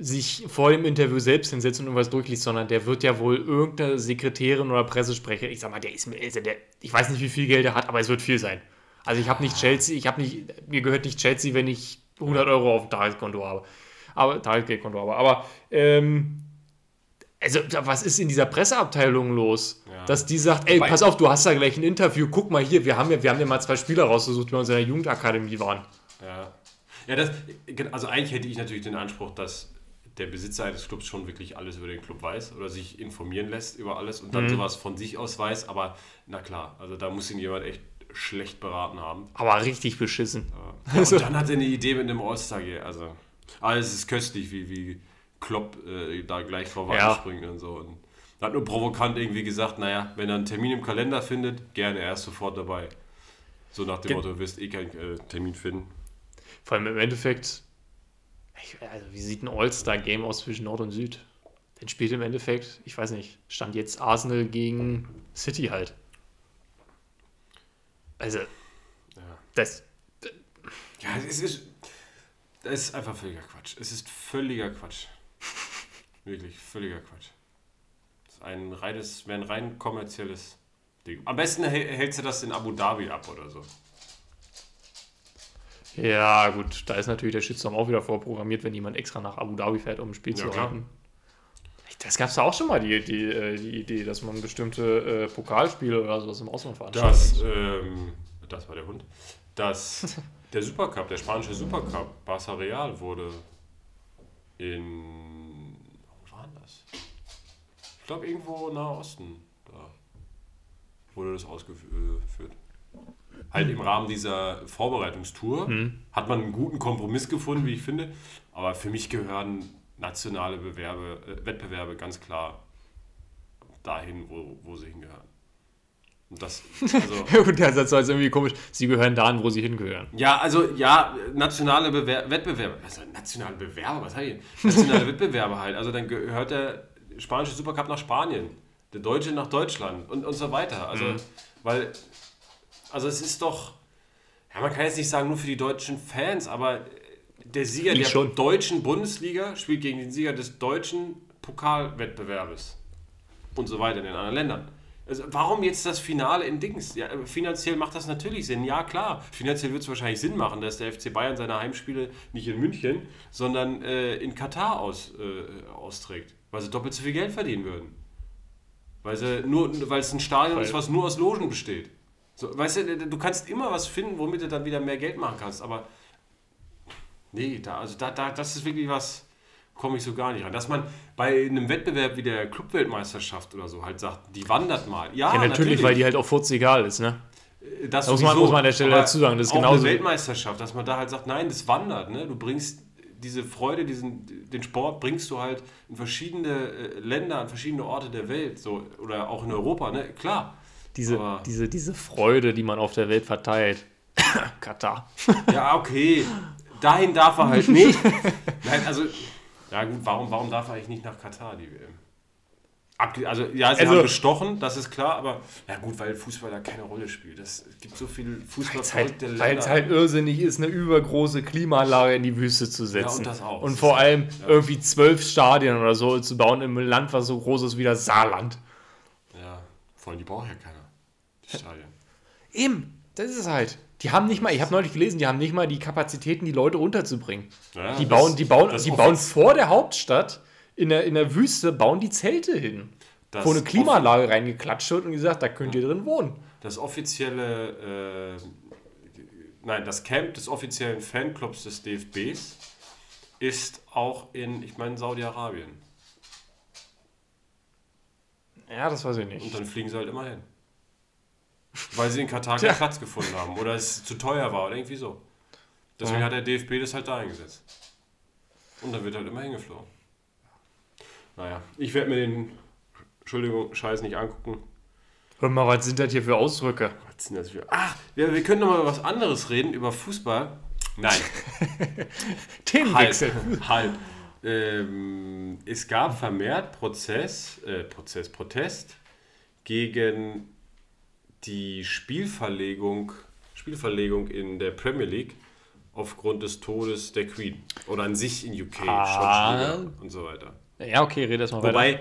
sich vor dem Interview selbst hinsetzt und irgendwas durchliest, sondern der wird ja wohl irgendeine Sekretärin oder Pressesprecher, ich sag mal, der ist mir, also der, ich weiß nicht, wie viel Geld er hat, aber es wird viel sein. Also ich habe nicht Chelsea, ich habe nicht, mir gehört nicht Chelsea, wenn ich 100 Euro auf dem Tageskonto habe. Aber, Tagesgeldkonto habe. Aber, ähm, Also, was ist in dieser Presseabteilung los? Ja. Dass die sagt, ey, pass auf, du hast da gleich ein Interview, guck mal hier, wir haben ja, wir haben ja mal zwei Spieler rausgesucht, die bei uns in der Jugendakademie waren. Ja. Ja, das, also eigentlich hätte ich natürlich den Anspruch, dass der Besitzer eines Clubs schon wirklich alles über den Club weiß oder sich informieren lässt über alles und dann sowas von sich aus weiß. Aber na klar, also da muss ihn jemand echt schlecht beraten haben. Aber richtig beschissen. Ja, und dann hat er eine Idee mit einem All-Star. Also, aber es ist köstlich, wie, wie Klopp äh, da gleich drauf Ja. anspringt und so. Und hat nur provokant irgendwie gesagt, naja, wenn er einen Termin im Kalender findet, gerne, er ist sofort dabei. So nach dem Ge- Motto, du wirst eh keinen äh, Termin finden. Vor allem im Endeffekt, also wie sieht ein All-Star-Game aus zwischen Nord und Süd? Dann spielt im Endeffekt, ich weiß nicht, stand jetzt Arsenal gegen City halt. Also, das, Ja, es ist, es ist einfach völliger Quatsch. Es ist völliger Quatsch. Wirklich völliger Quatsch. Es ist ein reines, wäre ein rein kommerzielles Ding. Am besten häl- hältst du das in Abu Dhabi ab oder so. Ja gut, da ist natürlich der Shitstorm auch wieder vorprogrammiert, wenn jemand extra nach Abu Dhabi fährt, um ein Spiel Ja, zu reiten. Das gab es da auch schon mal, die, die, äh, die Idee, dass man bestimmte äh, Pokalspiele oder sowas im Ausland veranstaltet. Das, ähm, das war der Hund. Das, der Supercup, der spanische Supercup, Barça Real wurde in. Wo war das? Ich glaube, irgendwo Nahe Osten. Da wurde das ausgeführt. Halt im Rahmen dieser Vorbereitungstour hat man einen guten Kompromiss gefunden, wie ich finde. Aber für mich gehören nationale Bewerbe, äh, Wettbewerbe ganz klar dahin, wo, wo sie hingehören. Und das, also, gut, der Satz war jetzt irgendwie komisch. Sie gehören dahin, wo sie hingehören. ja, also ja, nationale Bewer Wettbewerbe. Heißt nationale Bewerber? Was habe ich? Nationale Wettbewerbe halt. Also dann gehört der spanische Supercup nach Spanien, der deutsche nach Deutschland und, und so weiter. Also, weil, also es ist doch, ja, man kann jetzt nicht sagen nur für die deutschen Fans, aber der Sieger Ich der schon. deutschen Bundesliga spielt gegen den Sieger des deutschen Pokalwettbewerbes und so weiter in den anderen Ländern. Also warum jetzt das Finale in Dings? Ja, finanziell macht das natürlich Sinn. Ja, klar. Finanziell wird es wahrscheinlich Sinn machen, dass der FC Bayern seine Heimspiele nicht in München, sondern äh, in Katar aus, äh, austrägt. Weil sie doppelt so viel Geld verdienen würden. Weil, sie nur, weil es ein Stadion Weil- ist, was nur aus Logen besteht. So, weißt du, du kannst immer was finden, womit du dann wieder mehr Geld machen kannst. Aber nee, da, also da, da, das ist wirklich was, komme ich so gar nicht ran. Dass man bei einem Wettbewerb wie der Clubweltmeisterschaft oder so halt sagt, die wandert mal. Ja, Ja, natürlich, weil die halt auch furz egal ist, ne? das muss man- muss man an der Stelle dazu sagen, das ist auch genauso- eine Weltmeisterschaft, dass man da halt sagt, nein, das wandert. Ne? Du bringst diese Freude, diesen, den Sport bringst du halt in verschiedene äh, Länder, an verschiedene Orte der Welt, so oder auch in Europa, ne? Klar. Diese, Aber- diese, diese Freude, die man auf der Welt verteilt. Katar. Ja, okay. Dahin darf er halt nicht. Nein, also, ja gut, warum, warum darf er eigentlich nicht nach Katar, die WM? Abge also, ja, sie Also- haben bestochen, das ist klar, aber ja gut, weil Fußball da keine Rolle spielt. Das, es gibt so viele Weil es halt, halt irrsinnig ist, eine übergroße Klimaanlage in die Wüste zu setzen. und das auch. Und vor allem irgendwie zwölf Stadien oder so zu bauen im Land, was so groß ist wie das Saarland. ja, vor allem die braucht ja keiner. Stadien. Eben, das ist es halt. Die haben nicht mal, ich habe neulich gelesen, die haben nicht mal die Kapazitäten, die Leute unterzubringen. Ja, die das- bauen, die bauen, das die bauen vor der Hauptstadt in der, in der Wüste, bauen die Zelte hin. Das wo eine Klimaanlage reingeklatscht wird und gesagt, da könnt ihr drin wohnen. Das offizielle, äh, nein, das Camp des offiziellen Fanclubs des DFBs ist auch in, ich meine, Saudi-Arabien. Ja, das weiß ich Und nicht. dann fliegen sie halt immer hin. Weil sie in Katar keinen Platz gefunden haben oder es zu teuer war oder irgendwie so. Deswegen Ja. hat der DFB das halt da eingesetzt. Und dann wird halt immer hingeflogen. Naja, ich werde mir den, Entschuldigung, Scheiß nicht angucken. Hör mal, was sind das hier für Ausdrücke? Was sind das für... Ach, wir, wir können noch mal über was anderes reden, über Fußball. Nein, Themenwechsel. halb. halb. Ähm, es gab vermehrt Prozess, äh, Prozess, Protest gegen die Spielverlegung, Spielverlegung in der Premier League aufgrund des Todes der Queen. Oder an sich in UK, Ah. und so weiter. Ja, okay, red erst mal weiter. Wobei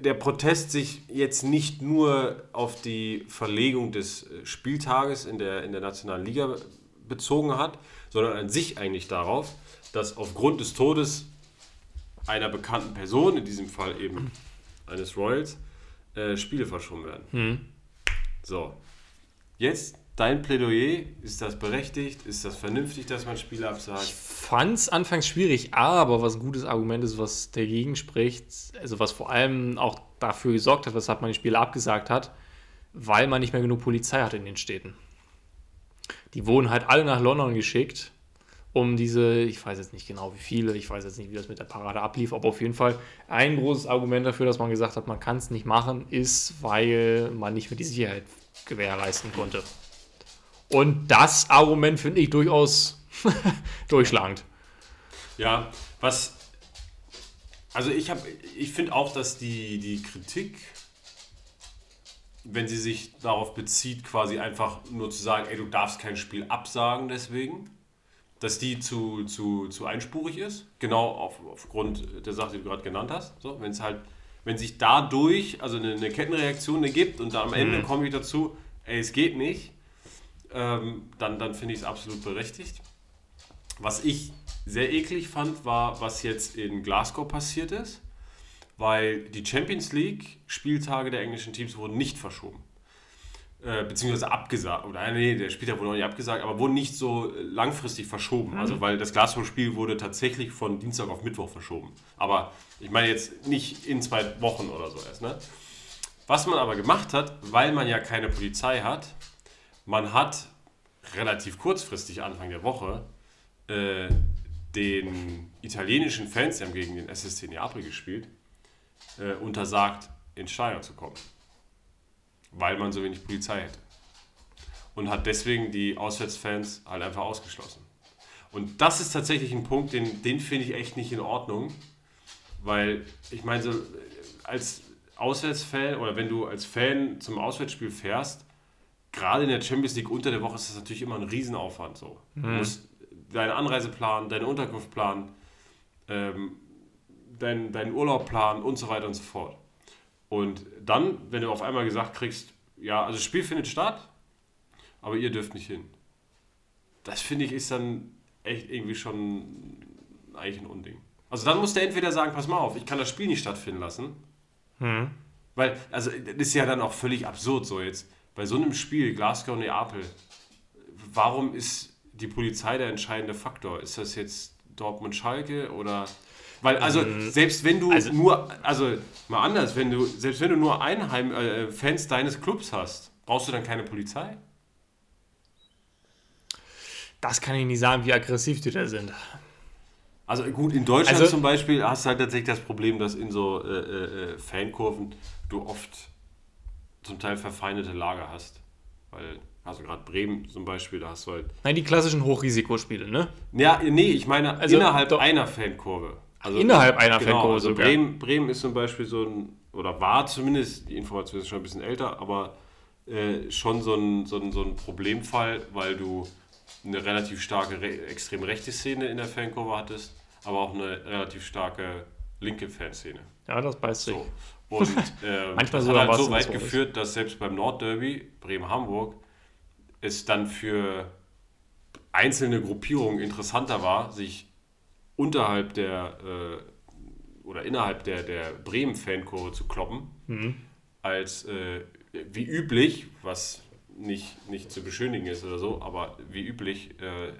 der Protest sich jetzt nicht nur auf die Verlegung des äh, Spieltages in der, in der Nationalen Liga bezogen hat, sondern an sich eigentlich darauf, dass aufgrund des Todes einer bekannten Person, in diesem Fall eben eines Royals, äh, Spiele verschoben werden. Hm. So, jetzt dein Plädoyer, ist das berechtigt? Ist das vernünftig, dass man Spiele absagt? Ich fand es anfangs schwierig, aber was ein gutes Argument ist, was dagegen spricht, also was vor allem auch dafür gesorgt hat, weshalb man die Spiele abgesagt hat, weil man nicht mehr genug Polizei hat in den Städten. Die wurden halt alle nach London geschickt, um diese, ich weiß jetzt nicht genau wie viele, ich weiß jetzt nicht, wie das mit der Parade ablief, aber auf jeden Fall ein großes Argument dafür, dass man gesagt hat, man kann es nicht machen, ist, weil man nicht mehr die Sicherheit gewährleisten konnte. Und das Argument finde ich durchaus durchschlagend. Ja, was. Also ich habe, ich finde auch, dass die, die Kritik, wenn sie sich darauf bezieht, quasi einfach nur zu sagen, ey, du darfst kein Spiel absagen deswegen, dass die zu, zu, zu einspurig ist. Genau auf, aufgrund der Sache, die du gerade genannt hast. So, wenn es halt, wenn sich dadurch also eine, eine Kettenreaktion ergibt und am Ende komme ich dazu, ey, es geht nicht, ähm, dann, dann finde ich es absolut berechtigt. Was ich sehr eklig fand, war, was jetzt in Glasgow passiert ist, weil die Champions League Spieltage der englischen Teams wurden nicht verschoben. Äh, beziehungsweise abgesagt. Oder nee, der Spieltag wurde noch nicht abgesagt, aber wurden nicht so langfristig verschoben. Also weil das Glasgow-Spiel wurde tatsächlich von Dienstag auf Mittwoch verschoben. Aber ich meine jetzt nicht in zwei Wochen oder so erst. Ne? Was man aber gemacht hat, weil man ja keine Polizei hat, man hat relativ kurzfristig Anfang der Woche äh, den italienischen Fans, die haben gegen den SSC Neapel gespielt, äh, untersagt, ins Stadion zu kommen. Weil man so wenig Polizei hätte. Und hat deswegen die Auswärtsfans halt einfach ausgeschlossen. Und das ist tatsächlich ein Punkt, den, den finde ich echt nicht in Ordnung. Weil, ich meine, so als Auswärtsfan oder wenn du als Fan zum Auswärtsspiel fährst, gerade in der Champions League unter der Woche ist das natürlich immer ein Riesenaufwand. So. Du musst deine Anreise planen, deine Unterkunft planen, ähm, deinen dein Urlaub planen und so weiter und so fort. Und dann, wenn du auf einmal gesagt kriegst, ja, also das Spiel findet statt, aber ihr dürft nicht hin. Das finde ich ist dann echt irgendwie schon eigentlich ein Unding. Also dann muss der entweder sagen, pass mal auf, ich kann das Spiel nicht stattfinden lassen. Weil, also das ist ja dann auch völlig absurd so jetzt. Bei so einem Spiel, Glasgow, Neapel, warum ist die Polizei der entscheidende Faktor? Ist das jetzt Dortmund-Schalke oder... Weil, also, selbst wenn du also- nur, also mal anders, wenn du, selbst wenn du nur Einheim, äh, Fans deines Clubs hast, brauchst du dann keine Polizei? Das kann ich nicht sagen, wie aggressiv die da sind. Also gut, in Deutschland Also- zum Beispiel hast du halt tatsächlich das Problem, dass in so äh, äh, äh, Fankurven du oft zum Teil verfeindete Lager hast. Weil, also gerade Bremen zum Beispiel, da hast du halt. Nein, die klassischen Hochrisikospiele, ne? Ja, nee, ich meine Also, innerhalb doch- einer Fankurve. Also, innerhalb einer genau, Fankurve Also sogar. Bremen, Bremen ist zum Beispiel so ein, oder war zumindest, die Information ist schon ein bisschen älter, aber äh, schon so ein, so, ein, so ein Problemfall, weil du eine relativ starke re extrem rechte Szene in der Fankurve hattest, aber auch eine relativ starke linke Fanszene. Ja, das beißt sich. So. Und ähm, Manchmal das sogar hat halt so weit ist. geführt, dass selbst beim Nordderby Bremen-Hamburg es dann für einzelne Gruppierungen interessanter war, sich unterhalb der äh, oder innerhalb der, der Bremen-Fankurve zu kloppen, Mhm. als äh, wie üblich, was nicht, nicht zu beschönigen ist oder so, aber wie üblich äh,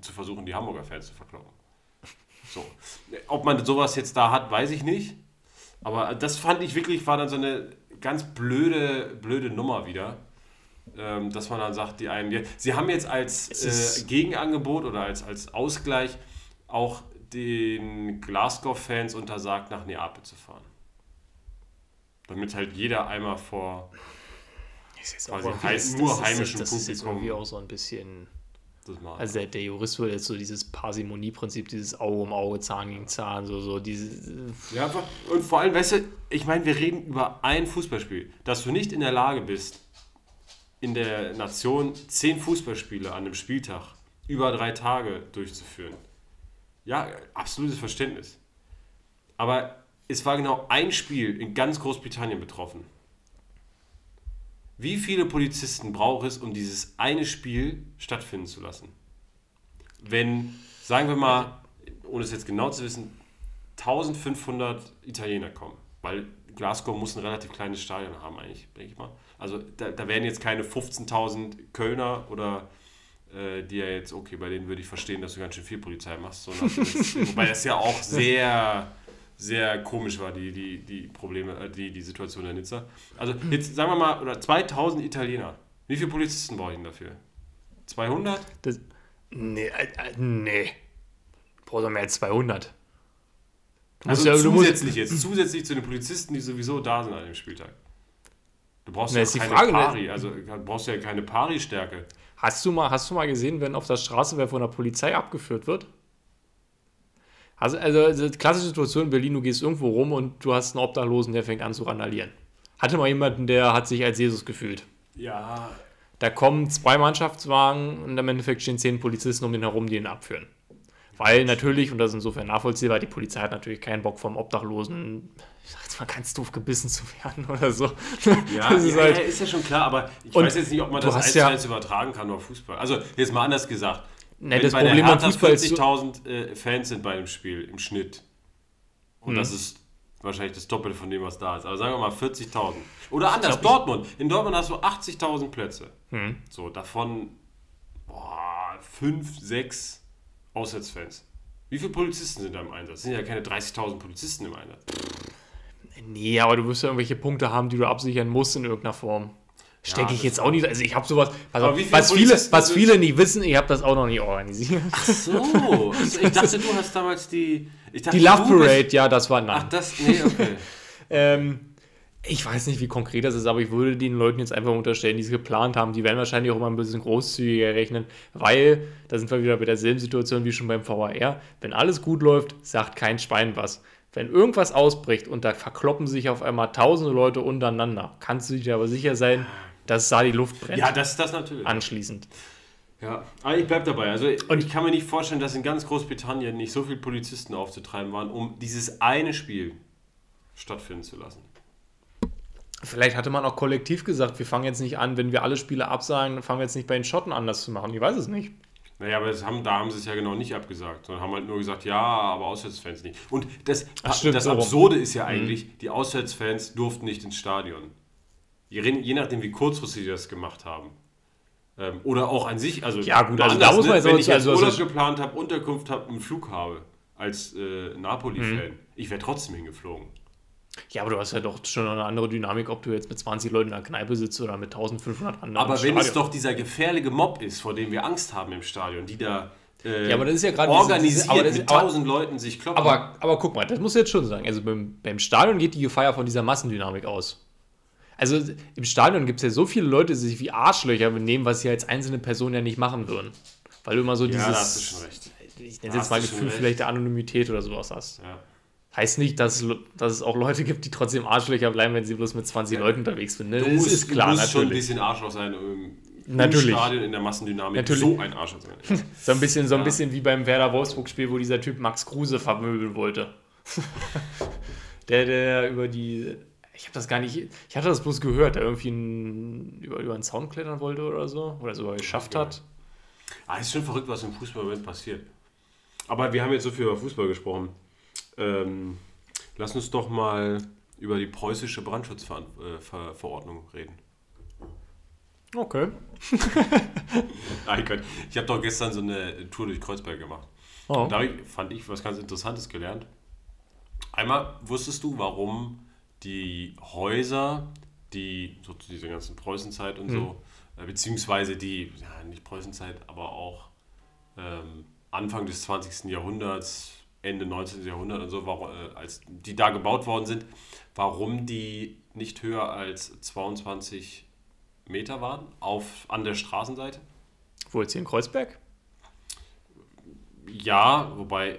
zu versuchen, die Hamburger Fans zu verkloppen. So. Ob man sowas jetzt da hat, weiß ich nicht. Aber das fand ich wirklich, war dann so eine ganz blöde, blöde Nummer wieder. Ähm, dass man dann sagt, die einen, sie haben jetzt als äh, Gegenangebot oder als, als Ausgleich auch den Glasgow-Fans untersagt, nach Neapel zu fahren. Damit halt jeder einmal vor Quasi das- nur das ist- heimischem Das ist jetzt Publikum. irgendwie auch so ein bisschen. das. Also der, der Jurist würde jetzt so dieses Parsimonieprinzip, dieses Auge um Auge, Zahn gegen Zahn, so, so diese. Ja, einfach- und vor allem, weißt du, ich meine, wir reden über ein Fußballspiel, dass du nicht in der Lage bist, in der Nation zehn Fußballspiele an einem Spieltag über drei Tage durchzuführen. Ja, absolutes Verständnis. Aber es war genau ein Spiel in ganz Großbritannien betroffen. Wie viele Polizisten braucht es, um dieses eine Spiel stattfinden zu lassen? Wenn, sagen wir mal, ohne es jetzt genau zu wissen, 1500 Italiener kommen. Weil Glasgow muss ein relativ kleines Stadion haben, eigentlich, denke ich mal. Also da, da werden jetzt keine 15.000 Kölner oder die ja jetzt, okay, bei denen würde ich verstehen, dass du ganz schön viel Polizei machst. So wobei das ja auch sehr, sehr komisch war, die, die, die Probleme, äh, die, die Situation in Nizza. Also jetzt sagen wir mal, oder 2000 Italiener. Wie viele Polizisten brauche ich denn dafür? 200? Das, nee, äh, äh, nee. Du brauchst doch mehr als 200. Du Also ja- du zusätzlich jetzt, zusätzlich zu den Polizisten, die sowieso da sind an dem Spieltag. Du brauchst Na, ja keine Frage? Pari, also du brauchst ja keine Pari-Stärke. Hast du, mal, hast du mal gesehen, wenn auf der Straße wer von der Polizei abgeführt wird? Also, also, also klassische Situation in Berlin, du gehst irgendwo rum und du hast einen Obdachlosen, der fängt an zu randalieren. Hatte mal jemanden, der hat sich als Jesus gefühlt. Ja, Da kommen zwei Mannschaftswagen und im Endeffekt stehen zehn Polizisten um den herum, die ihn abführen. Weil natürlich, und das ist insofern nachvollziehbar, die Polizei hat natürlich keinen Bock vom Obdachlosen, ich sag jetzt mal ganz doof, gebissen zu werden oder so. Ja, das ist ja, halt, ja, ist ja schon klar, aber ich weiß jetzt nicht, ob man das eins zu eins übertragen kann auf Fußball. Also jetzt mal anders gesagt. Ne, wenn das bei Problem der Hertha Fußball ist so- 40.000 äh, Fans sind bei dem Spiel im Schnitt. Und Mhm. das ist wahrscheinlich das Doppelte von dem, was da ist. Aber sagen wir mal 40.000. Oder anders, glaub, Dortmund. In Dortmund hast du 80.000 Plätze. Mhm. So, davon boah, 5, 6 Auswärtsfans. Wie viele Polizisten sind da im Einsatz? Es sind ja keine 30.000 Polizisten im Einsatz. Nee, aber du wirst ja irgendwelche Punkte haben, die du absichern musst in irgendeiner Form. Stecke Ja, ich jetzt auch nicht. Also ich habe sowas. Also viele was viele, was viele nicht wissen, ich habe das auch noch nicht organisiert. So, ich dachte, du hast damals die. Ich dachte, Die Love du bist- Parade, ja, das war Ach, nein. das. Nee, okay. Ähm, ich weiß nicht, wie konkret das ist, aber ich würde den Leuten jetzt einfach unterstellen, die es geplant haben, die werden wahrscheinlich auch immer ein bisschen großzügiger rechnen, weil, da sind wir wieder bei derselben Situation wie schon beim VAR, wenn alles gut läuft, sagt kein Schwein was. Wenn irgendwas ausbricht und da verkloppen sich auf einmal tausende Leute untereinander, kannst du dir aber sicher sein, dass da die Luft brennt. Ja, das, das natürlich. anschließend. Ja, aber ich bleib dabei. Also Und- ich kann mir nicht vorstellen, dass in ganz Großbritannien nicht so viele Polizisten aufzutreiben waren, um dieses eine Spiel stattfinden zu lassen. Vielleicht hatte man auch kollektiv gesagt, wir fangen jetzt nicht an, wenn wir alle Spiele absagen, dann fangen wir jetzt nicht bei den Schotten an, das zu machen. Ich weiß es nicht. Naja, aber das haben, da haben sie es ja genau nicht abgesagt, sondern haben halt nur gesagt, ja, aber Auswärtsfans nicht. Und das, Ach, stimmt, das so rum. Mhm. Absurde ist ja eigentlich, die Auswärtsfans durften nicht ins Stadion. Je, je nachdem, wie kurzfristig sie das gemacht haben. Ähm, oder auch an sich, also, Ja, gut, also da muss man jetzt wenn ich jetzt also Urlaub geplant habe, Unterkunft habe, einen Flug habe, als äh, Napoli-Fan, Mhm. ich wäre trotzdem hingeflogen. Ja, aber du hast ja doch schon eine andere Dynamik, ob du jetzt mit 20 Leuten in der Kneipe sitzt oder mit 1500 anderen. Aber wenn es doch dieser gefährliche Mob ist, vor dem wir Angst haben im Stadion, die da äh, Ja, aber das ist ja gerade diese- organisiert diese- aber das- mit tausend Leuten sich kloppen. Aber, aber guck mal, das muss ich jetzt schon sagen. Also beim, beim Stadion geht die Gefahr ja von dieser Massendynamik aus. Also im Stadion gibt es ja so viele Leute, die sich wie Arschlöcher benehmen, was sie als einzelne Person ja nicht machen würden. Weil du immer so ja, dieses, da hast du schon recht. ich nenne es jetzt mal Gefühl vielleicht der Anonymität oder sowas hast. Ja. Heißt nicht, dass, dass es auch Leute gibt, die trotzdem Arschlöcher bleiben, wenn sie bloß mit 20 Leuten unterwegs sind. Ne? Du Das musst, ist klar, du musst schon ein bisschen Arschloch sein, um Natürlich. im Stadion in der Massendynamik Natürlich. so ein Arschloch sein. So ein bisschen, so ein Ja. bisschen wie beim Werder Wolfsburg-Spiel, wo dieser Typ Max Kruse vermöbeln wollte. der, der über die. Ich habe das gar nicht. Ich hatte das bloß gehört, der irgendwie ein, über, über einen Zaun klettern wollte oder so. Oder sogar geschafft hat. Ah, ist schon verrückt, was im Fußball passiert. Aber wir haben jetzt so viel über Fußball gesprochen. Ähm, lass uns doch mal über die preußische Brandschutzverordnung reden. Okay. Ah, ich habe doch gestern so eine Tour durch Kreuzberg gemacht. Oh. Und da fand ich was ganz Interessantes gelernt. Einmal wusstest du, warum die Häuser, die so zu dieser ganzen Preußenzeit und so, äh, beziehungsweise die, ja, nicht Preußenzeit, aber auch ähm, Anfang des 20. Jahrhunderts, Ende 19. Jahrhundert und so, warum, äh, als die da gebaut worden sind, warum die nicht höher als 22 Meter waren auf, an der Straßenseite? Wo jetzt hier in Kreuzberg? Ja, wobei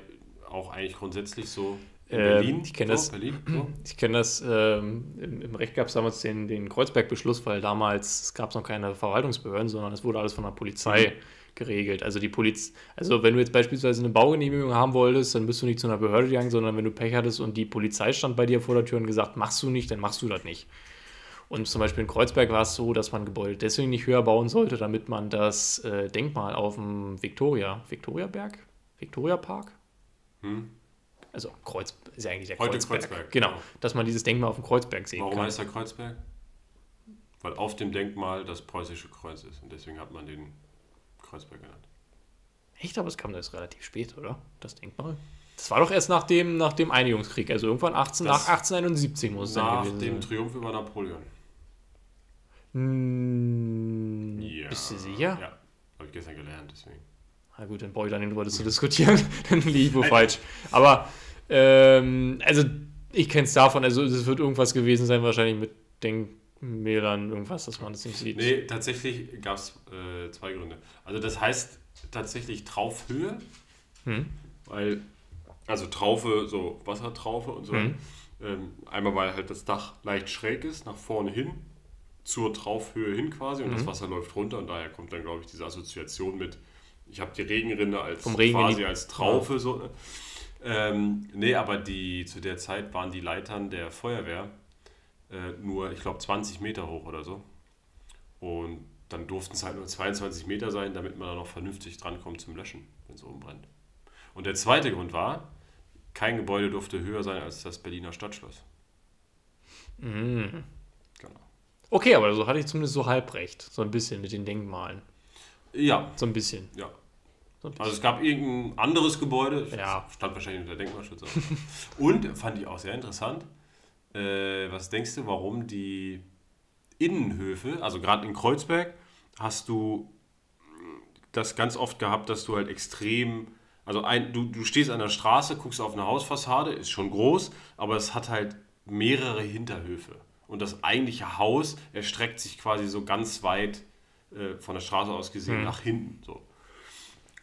auch eigentlich grundsätzlich so in Ähm, Berlin. ich kenn so, das. Berlin, so. Ich kenne das, ähm, im, im Recht gab es damals den, den Kreuzberg-Beschluss, weil damals gab es noch keine Verwaltungsbehörden, sondern es wurde alles von der Polizei geregelt. Also die Poliz also wenn du jetzt beispielsweise eine Baugenehmigung haben wolltest, dann bist du nicht zu einer Behörde gegangen, sondern wenn du Pech hattest und die Polizei stand bei dir vor der Tür und gesagt, machst du nicht, dann machst du das nicht. Und zum Beispiel in Kreuzberg war es so, dass man Gebäude deswegen nicht höher bauen sollte, damit man das äh, Denkmal auf dem Victoria, Victoriaberg? Victoria Park? Also Kreuz ist ja eigentlich der Heute Kreuzberg. Kreuzberg, Genau, genau. dass man dieses Denkmal auf dem Kreuzberg sehen Warum kann. heißt er Kreuzberg? Weil auf dem Denkmal das preußische Kreuz ist und deswegen hat man den Kreuzberg genannt. Echt, aber es kam das relativ spät, oder? Das Denkmal. Das war doch erst nach dem, nach dem Einigungskrieg, also irgendwann 18, Das- nach 1871 muss es dann Nach dem sein. Triumph über Napoleon. Hm, Ja. Bist du sicher? Ja, habe ich gestern gelernt, deswegen. Na gut, dann brauche ich da nicht drüber zu diskutieren. dann liege ich wohl falsch. Aber, ähm, also, ich kenne es davon. Also, es wird irgendwas gewesen sein, wahrscheinlich mit Denkmälern, irgendwas, dass man das nicht sieht. Nee, tatsächlich gab es äh, zwei Gründe. Also das heißt tatsächlich Traufhöhe, Hm. weil, also Traufe, so Wassertraufe und so. Mhm. Ähm, einmal, weil halt das Dach leicht schräg ist, nach vorne hin, zur Traufhöhe hin quasi und Mhm. das Wasser läuft runter und daher kommt dann, glaube ich, diese Assoziation mit, ich habe die Regenrinne als Regen quasi als Traufe. So, ne? ähm, nee, aber die, zu der Zeit waren die Leitern der Feuerwehr äh, nur, ich glaube, 20 Meter hoch oder so. Und dann durften es halt nur 22 Meter sein, damit man da noch vernünftig drankommt zum Löschen, wenn es oben brennt. Und der zweite Grund war, kein Gebäude durfte höher sein als das Berliner Stadtschloss. Mhm. Genau. Okay, aber so hatte ich zumindest so halb recht. So ein bisschen mit den Denkmalen. Ja, So ein bisschen. ja. So ein bisschen. Also es gab irgendein anderes Gebäude, Ja. stand wahrscheinlich unter Denkmalschutz. Und fand ich auch sehr interessant. Äh, was denkst du, warum die Innenhöfe, also gerade in Kreuzberg, hast du das ganz oft gehabt, dass du halt extrem, also ein, du, du stehst an der Straße, guckst auf eine Hausfassade, ist schon groß, aber es hat halt mehrere Hinterhöfe. Und das eigentliche Haus erstreckt sich quasi so ganz weit äh, von der Straße aus gesehen nach hinten. So.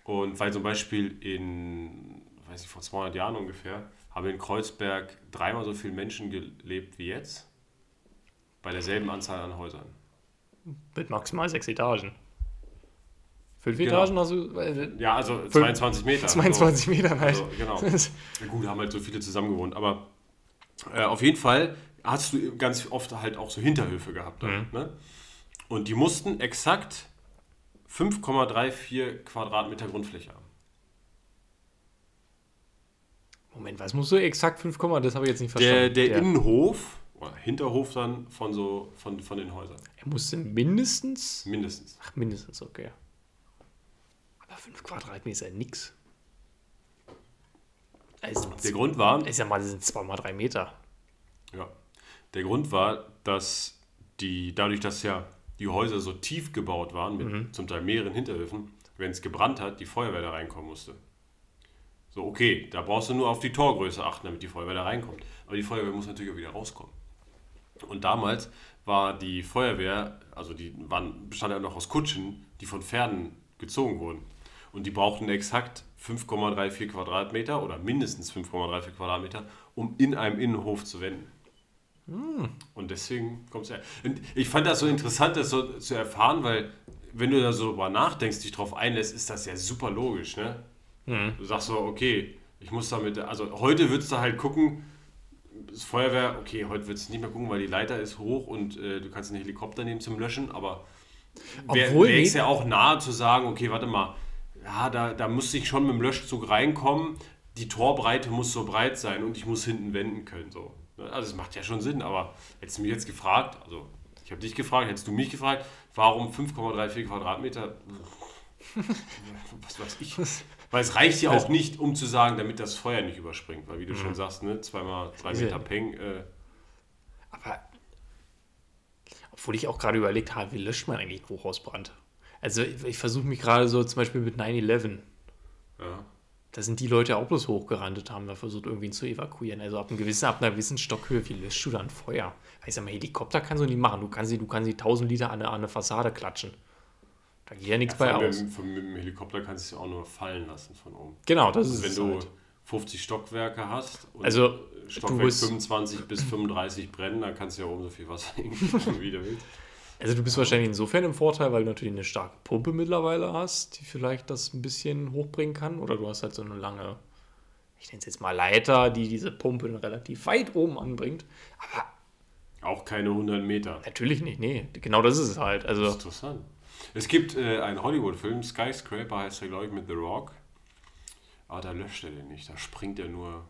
Und weil zum Beispiel in, weiß ich, vor 200 Jahren ungefähr, haben in Kreuzberg dreimal so viele Menschen gelebt wie jetzt. Bei derselben Anzahl an Häusern. Mit maximal sechs Etagen. Fünf Genau. Etagen hast du? äh, Ja, also 22 Meter. 22 Metern halt. Also, genau. Gut, haben halt so viele zusammen gewohnt. Aber äh, auf jeden Fall hast du ganz oft halt auch so Hinterhöfe gehabt. Dann, ne? Und die mussten exakt 5,34 Quadratmeter Grundfläche haben. Moment, was musst du exakt 5, das habe ich jetzt nicht Der, verstanden. der Innenhof, oder Hinterhof dann von, so, von, von den Häusern. Er musste mindestens. Mindestens. Ach, mindestens, okay. Aber 5 Quadratmeter ist ja nix. Also, Der Grund war, ist ja mal, das sind 2 mal 3 Meter. Ja. Der Grund war, dass die, dadurch, dass ja die Häuser so tief gebaut waren, mit zum Teil mehreren Hinterhöfen, wenn es gebrannt hat, die Feuerwehr da reinkommen musste. So, okay, da brauchst du nur auf die Torgröße achten, damit die Feuerwehr da reinkommt. Aber die Feuerwehr muss natürlich auch wieder rauskommen. Und damals war die Feuerwehr, also die waren, bestand ja noch aus Kutschen, die von Pferden gezogen wurden. Und die brauchten exakt 5,34 Quadratmeter oder mindestens 5,34 Quadratmeter, um in einem Innenhof zu wenden. Und deswegen kommt es her. Und ich fand das so interessant, das so zu erfahren, weil wenn du da so drüber nachdenkst, dich drauf einlässt, ist das ja super logisch, ne? Du sagst so, okay, ich muss damit, also heute würdest du halt gucken, das Feuerwehr, okay, heute würdest du nicht mehr gucken, weil die Leiter ist hoch und äh, du kannst einen Helikopter nehmen zum Löschen, aber wäre es ja auch nahe zu sagen, okay, warte mal, ja, da, da muss ich schon mit dem Löschzug reinkommen, die Torbreite muss so breit sein und ich muss hinten wenden können, so. Also es macht ja schon Sinn, aber hättest du mich jetzt gefragt, also ich habe dich gefragt, hättest du mich gefragt, warum 5,34 Quadratmeter? Was weiß ich. Weil es reicht ja auch nicht, um zu sagen, damit das Feuer nicht überspringt, weil wie du schon sagst, ne, zweimal drei Meter Peng, äh, Aber. Obwohl ich auch gerade überlegt habe, wie löscht man eigentlich Hochhausbrand? Also, ich, ich versuche mich gerade so zum Beispiel mit 9-11. ja. Da sind die Leute auch bloß hochgerandet, haben da versucht, irgendwie ihn zu evakuieren. Also ab, einem gewissen, ab einer gewissen Stockhöhe, wie löscht du dann Feuer? Weil ich sag mal, Helikopter kannst du nicht machen. Du kannst sie, du kannst sie 1000 Liter an eine, an eine Fassade klatschen. Da geht ja nichts Vor bei aus. mit, dem- mit dem Helikopter kannst du es ja auch nur fallen lassen von oben. Genau, das ist Also wenn es du halt. 50 Stockwerke hast und Also, Stockwerk bist- 25 bis 35 brennen, dann kannst du ja oben so viel Wasser hingeben, wie du willst. Also du bist wahrscheinlich insofern im Vorteil, weil du natürlich eine starke Pumpe mittlerweile hast, die vielleicht das ein bisschen hochbringen kann. Oder du hast halt so eine lange, ich nenne es jetzt mal Leiter, die diese Pumpe relativ weit oben anbringt. Aber Auch keine 100 Meter. natürlich nicht, nee. Genau das ist es halt. Also, Interessant. Es gibt äh, einen Hollywood-Film, Skyscraper heißt der, glaube ich, mit The Rock. Aber da löscht er den nicht, da springt er nur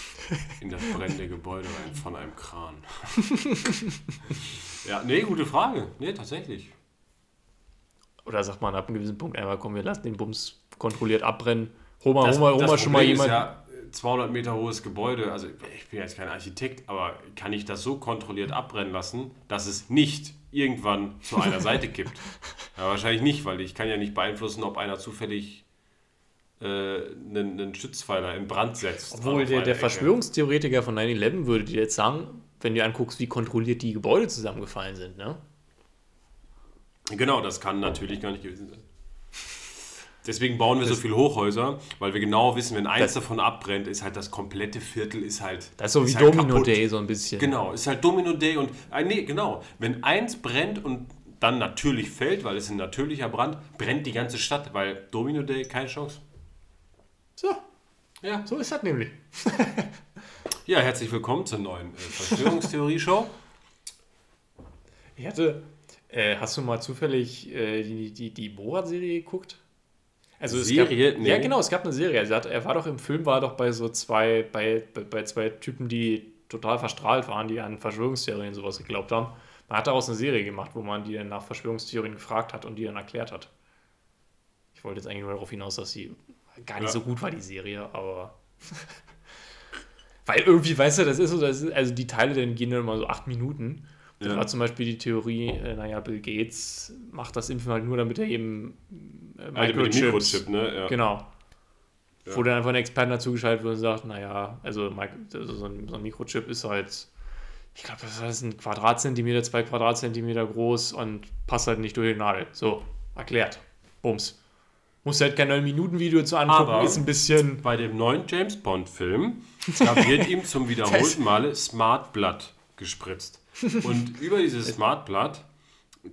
in das brennende Gebäude rein von einem Kran. ja, nee, gute Frage. Nee, tatsächlich. Oder sagt man ab einem gewissen Punkt einfach, komm, wir lassen den Bums kontrolliert abbrennen. Hol mal, Das, mal, hol das schon mal jemand. Ist ja, 200 Meter hohes Gebäude, also ich bin jetzt kein Architekt, aber kann ich das so kontrolliert abbrennen lassen, dass es nicht irgendwann zu einer Seite kippt? Ja, wahrscheinlich nicht, weil ich kann ja nicht beeinflussen, ob einer zufällig äh, einen, einen Schützpfeiler in Brand setzt. Obwohl der, der. Verschwörungstheoretiker von 9-11 würde dir jetzt sagen, wenn du anguckst, wie kontrolliert die Gebäude zusammengefallen sind, ne? Genau, das kann natürlich gar nicht gewesen sein. Deswegen bauen wir so viele Hochhäuser, weil wir genau wissen, wenn eins Das- davon abbrennt, ist halt das komplette Viertel ist halt. Das ist so wie halt Domino kaputt. Day so ein bisschen. Genau, ist halt Domino Day und äh, nee, genau. Wenn eins brennt und dann natürlich fällt, weil es ein natürlicher Brand, brennt die ganze Stadt, weil Domino Day keine Chance. So, Ja. so ist das nämlich. Ja, herzlich willkommen zur neuen äh, Verschwörungstheorie-Show. Ich hatte, äh, hast du mal zufällig äh, die, die, die Borat-Serie geguckt? Also es Serie? Gab, Nee. Ja, genau, es gab eine Serie. Also er, war doch im Film, war doch bei so zwei, bei, bei, bei zwei Typen, die total verstrahlt waren, die an Verschwörungstheorien und sowas geglaubt haben. Man hat daraus eine Serie gemacht, wo man die dann nach Verschwörungstheorien gefragt hat und die dann erklärt hat. Ich wollte jetzt eigentlich nur darauf hinaus, dass sie gar nicht Ja. so gut war, die Serie, aber. Weil irgendwie, weißt du, das ist so, das ist, also die Teile dann gehen dann immer so acht Minuten. Da Ja. war zum Beispiel die Theorie, äh, naja, Bill Gates macht das Impfen halt nur, damit er eben äh, Eine mit dem Mikrochip, ne? Ja. Genau. Ja. Wo dann einfach ein Experte dazugeschaltet wird und sagt, naja, also, also so, ein, so ein Mikrochip ist halt, ich glaube, das ist ein Quadratzentimeter, zwei Quadratzentimeter groß und passt halt nicht durch die Nadel. So, erklärt. Bums. Muss halt kein 9-Minuten-Video zu angucken, Aber- ist ein bisschen. Bei dem neuen James Bond-Film, da wird ihm zum wiederholten Male Smart Blood gespritzt. Und über dieses Smart Blood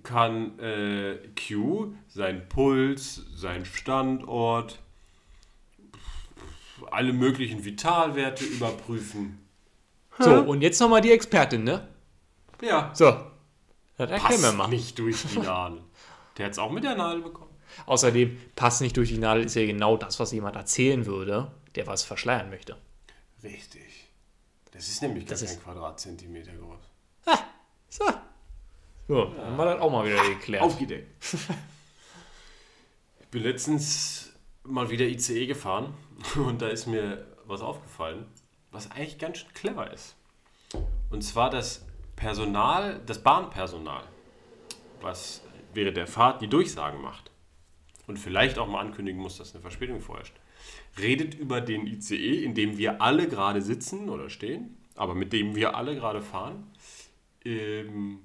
kann äh, Q seinen Puls, seinen Standort, alle möglichen Vitalwerte überprüfen. So, und jetzt nochmal die Expertin, ne? Ja, So. Das erklären wir passt mal. nicht durch die Nadel. Der hat es auch mit der Nadel bekommen. Außerdem, passt nicht durch die Nadel ist ja genau das, was jemand erzählen würde, der was verschleiern möchte. Richtig. Das ist nämlich gar Das kein ist- Quadratzentimeter groß. So. So, dann haben wir das auch mal wieder geklärt. Aufgedeckt. ich bin letztens mal wieder ICE gefahren und da ist mir was aufgefallen, was eigentlich ganz schön clever ist. Und zwar das Personal, das Bahnpersonal, was während der Fahrt die Durchsagen macht und vielleicht auch mal ankündigen muss, dass eine Verspätung vorherrscht, redet über den ICE, in dem wir alle gerade sitzen oder stehen, aber mit dem wir alle gerade fahren. Ähm,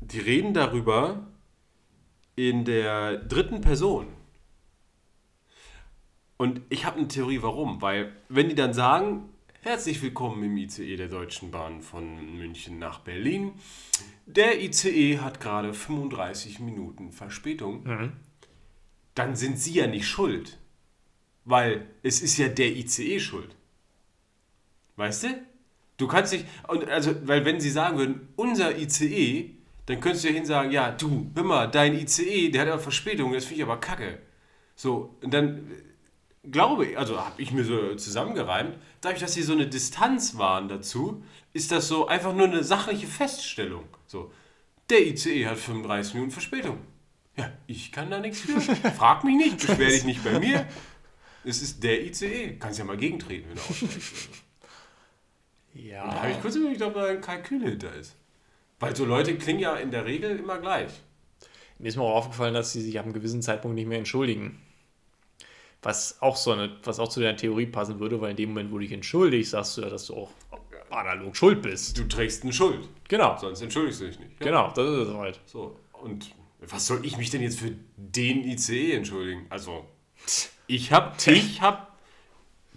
die reden darüber in der dritten Person. Und ich habe eine Theorie, warum. Weil, wenn die dann sagen, herzlich willkommen im ICE der Deutschen Bahn von München nach Berlin, der ICE hat gerade 35 Minuten Verspätung, dann sind sie ja nicht schuld. Weil es ist ja der ICE schuld. Weißt du? Du kannst dich, und also, weil wenn sie sagen würden, unser ICE, dann könntest du ja hin sagen, ja, du, hör mal, dein ICE, der hat aber Verspätung, das finde ich aber kacke. So, und dann glaube ich, also habe ich mir so zusammengereimt, dadurch, dass sie so eine Distanz waren dazu, ist das so einfach nur eine sachliche Feststellung. So, der ICE hat 35 Minuten Verspätung. Ja, ich kann da nichts für. Frag mich nicht, beschwer dich nicht bei mir. Es ist der ICE. Kannst ja mal gegentreten, wenn du aussteigst. Ja. Da habe ich kurz überlegt, ob da ein Kalkül hinter ist. Weil so Leute klingen ja in der Regel immer gleich. Mir ist mir auch aufgefallen, dass sie sich ab einem gewissen Zeitpunkt nicht mehr entschuldigen. Was auch, so eine, was auch zu der Theorie passen würde, weil in dem Moment, wo du dich entschuldigst, sagst du ja, dass du auch analog schuld bist. Du trägst eine Schuld, Genau, sonst entschuldigst du dich nicht. Ja. genau, das ist es halt. So, und was soll ich mich denn jetzt für den ICE entschuldigen? Also, ich habe ich hab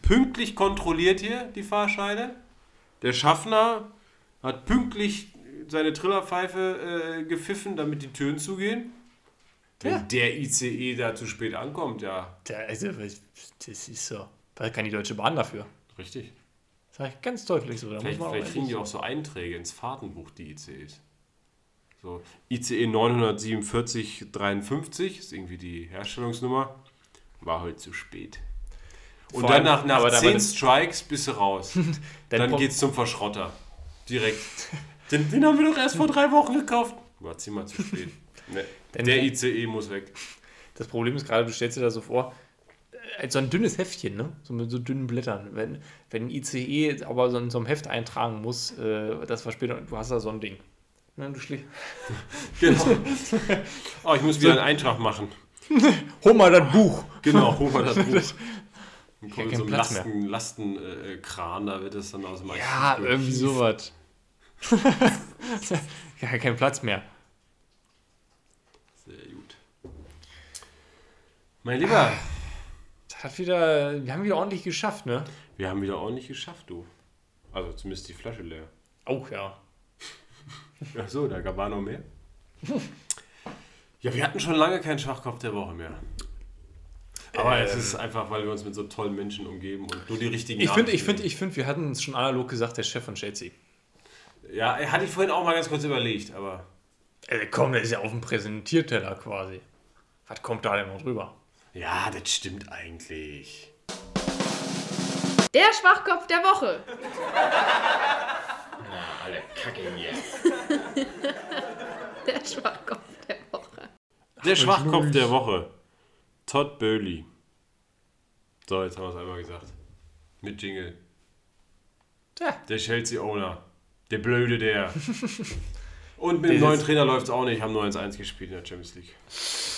pünktlich kontrolliert hier die Fahrscheine. Der Schaffner hat pünktlich seine Trillerpfeife äh, gepfiffen, damit die Türen zugehen. Wenn Ja. der ICE da zu spät ankommt, ja, Der, also, das ist so. Da kann die Deutsche Bahn dafür. richtig. Das sage ich ganz deutlich so. Da Vielleicht, muss vielleicht kriegen die auch so Einträge ins Fahrtenbuch, die ICEs. So, ICE 947 53 ist irgendwie die Herstellungsnummer. War heute zu spät. Und Vor dann allem- nach, nach aber da- 10 aber das- Strikes bist du raus. dann geht's zum Verschrotter. Direkt. den, den haben wir doch erst vor drei Wochen gekauft. War ziemlich zu spät. Nee. Der ICE muss weg. Das Problem ist gerade, du stellst dir das so vor, äh, als so ein dünnes Heftchen, ne? So mit so dünnen Blättern. Wenn, wenn ein ICE aber so in so einem Heft eintragen muss, äh, das war später, du hast da so ein Ding. Ne, du schli- Genau. Oh, ich muss wieder einen Eintrag machen. Hol mal das Buch! Genau, hol mal das Buch. Dann Ja, kommt kein so ein Platz Lasten, Lastenkran, äh, Kran, da wird es dann aus dem Ja, irgendwie sowas. ja, kein Platz mehr. Sehr gut. Mein Lieber, Das hat wieder, wir haben wieder ordentlich geschafft, ne? wir haben wieder ordentlich geschafft, du. Also zumindest die Flasche leer. Oh ja. Ach so, da war noch mehr. Ja, wir hatten schon lange keinen Schwachkopf der Woche mehr. Aber Ähm. es ist einfach, weil wir uns mit so tollen Menschen umgeben und nur die richtigen Ich finde, ich finde, ich finde, wir hatten es schon analog gesagt, der Chef von Chelsea. Ja, hatte ich vorhin auch mal ganz kurz überlegt, aber Äh, komm, der ist ja auf dem Präsentierteller quasi. Was kommt da denn noch drüber? ja, das stimmt eigentlich. Der Schwachkopf der Woche. Alle Kacke hier. Der Schwachkopf der Woche. Der Schwachkopf der Woche. Todd Bowley. So, jetzt haben wir es einmal gesagt. Mit Jingle. Tja. Der Chelsea-Owner. Der Blöde, der. Und mit dem neuen Trainer läuft es auch nicht. Haben 9-1 gespielt in der Champions League.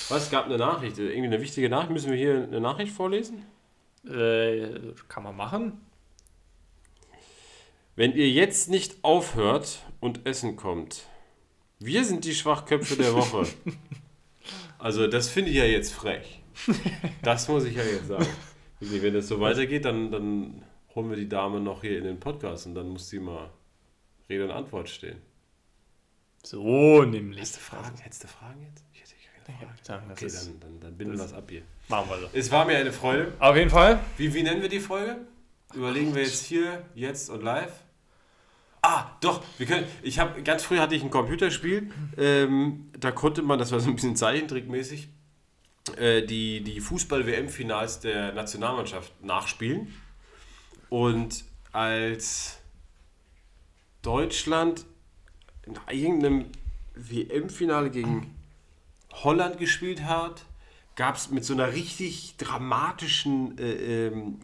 Was? Gab eine Nachricht? Irgendwie eine wichtige Nachricht? Müssen wir hier eine Nachricht vorlesen? Äh, kann man machen. Wenn ihr jetzt nicht aufhört und Essen kommt, wir sind die Schwachköpfe der Woche. Also, das finde ich ja jetzt frech. Das muss ich ja jetzt sagen. Wenn das so weitergeht, dann, dann holen wir die Dame noch hier in den Podcast und dann muss sie mal Rede und Antwort stehen. So nämlich. Hättest du Fragen? Hättest du Fragen jetzt? Ich hätte keine Ja, Fragen. das Okay, dann, dann, dann binden wir es ab hier. machen wir so. Es war mir eine Freude. Auf jeden Fall. Wie, wie nennen wir die Folge? Überlegen wir jetzt hier, jetzt und live. Ah, doch, wir können. Ich habe ganz früh hatte ich ein Computerspiel, ähm, da konnte man, das war so ein bisschen Zeichentrickmäßig, die, die Fußball-WM-Finals der Nationalmannschaft nachspielen. Und als Deutschland in irgendeinem WM-Finale gegen Holland gespielt hat, gab es mit so einer richtig dramatischen äh, ähm,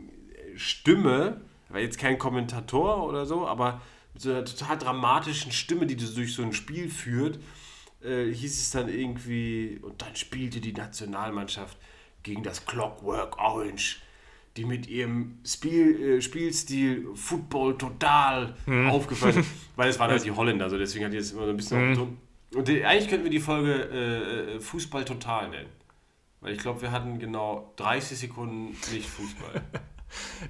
Stimme, war jetzt kein Kommentator oder so, aber mit so einer total dramatischen Stimme, die durch so ein Spiel führt, äh, hieß es dann irgendwie, und dann spielte die Nationalmannschaft gegen das Clockwork Orange, die mit ihrem Spiel, äh, Spielstil Football total aufgefallen sind. Weil es waren halt die Holländer, also deswegen hat die jetzt immer so ein bisschen dumm. Und die, eigentlich könnten wir die Folge äh, äh, Fußball total nennen. Weil ich glaube, wir hatten genau 30 Sekunden nicht Fußball.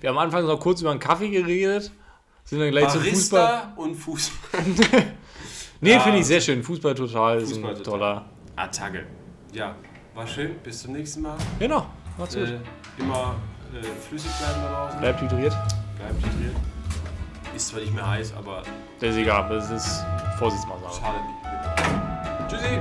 Wir haben am Anfang noch kurz über einen Kaffee geredet. Sind dann gleich zum Fußball. Barista und Fußball. Nee, Ah. finde ich sehr schön. Fußball total ist Fußball ein total. toller. Attacke. Ja, war schön. Bis zum nächsten Mal. Genau, macht's gut. Äh, immer äh, flüssig bleiben da draußen. Bleibt hydriert. Bleibt hydriert. Ist zwar nicht mehr heiß, aber Das ist egal, das ist Vorsichtsmaßnahme. schadet nicht. Tschüssi.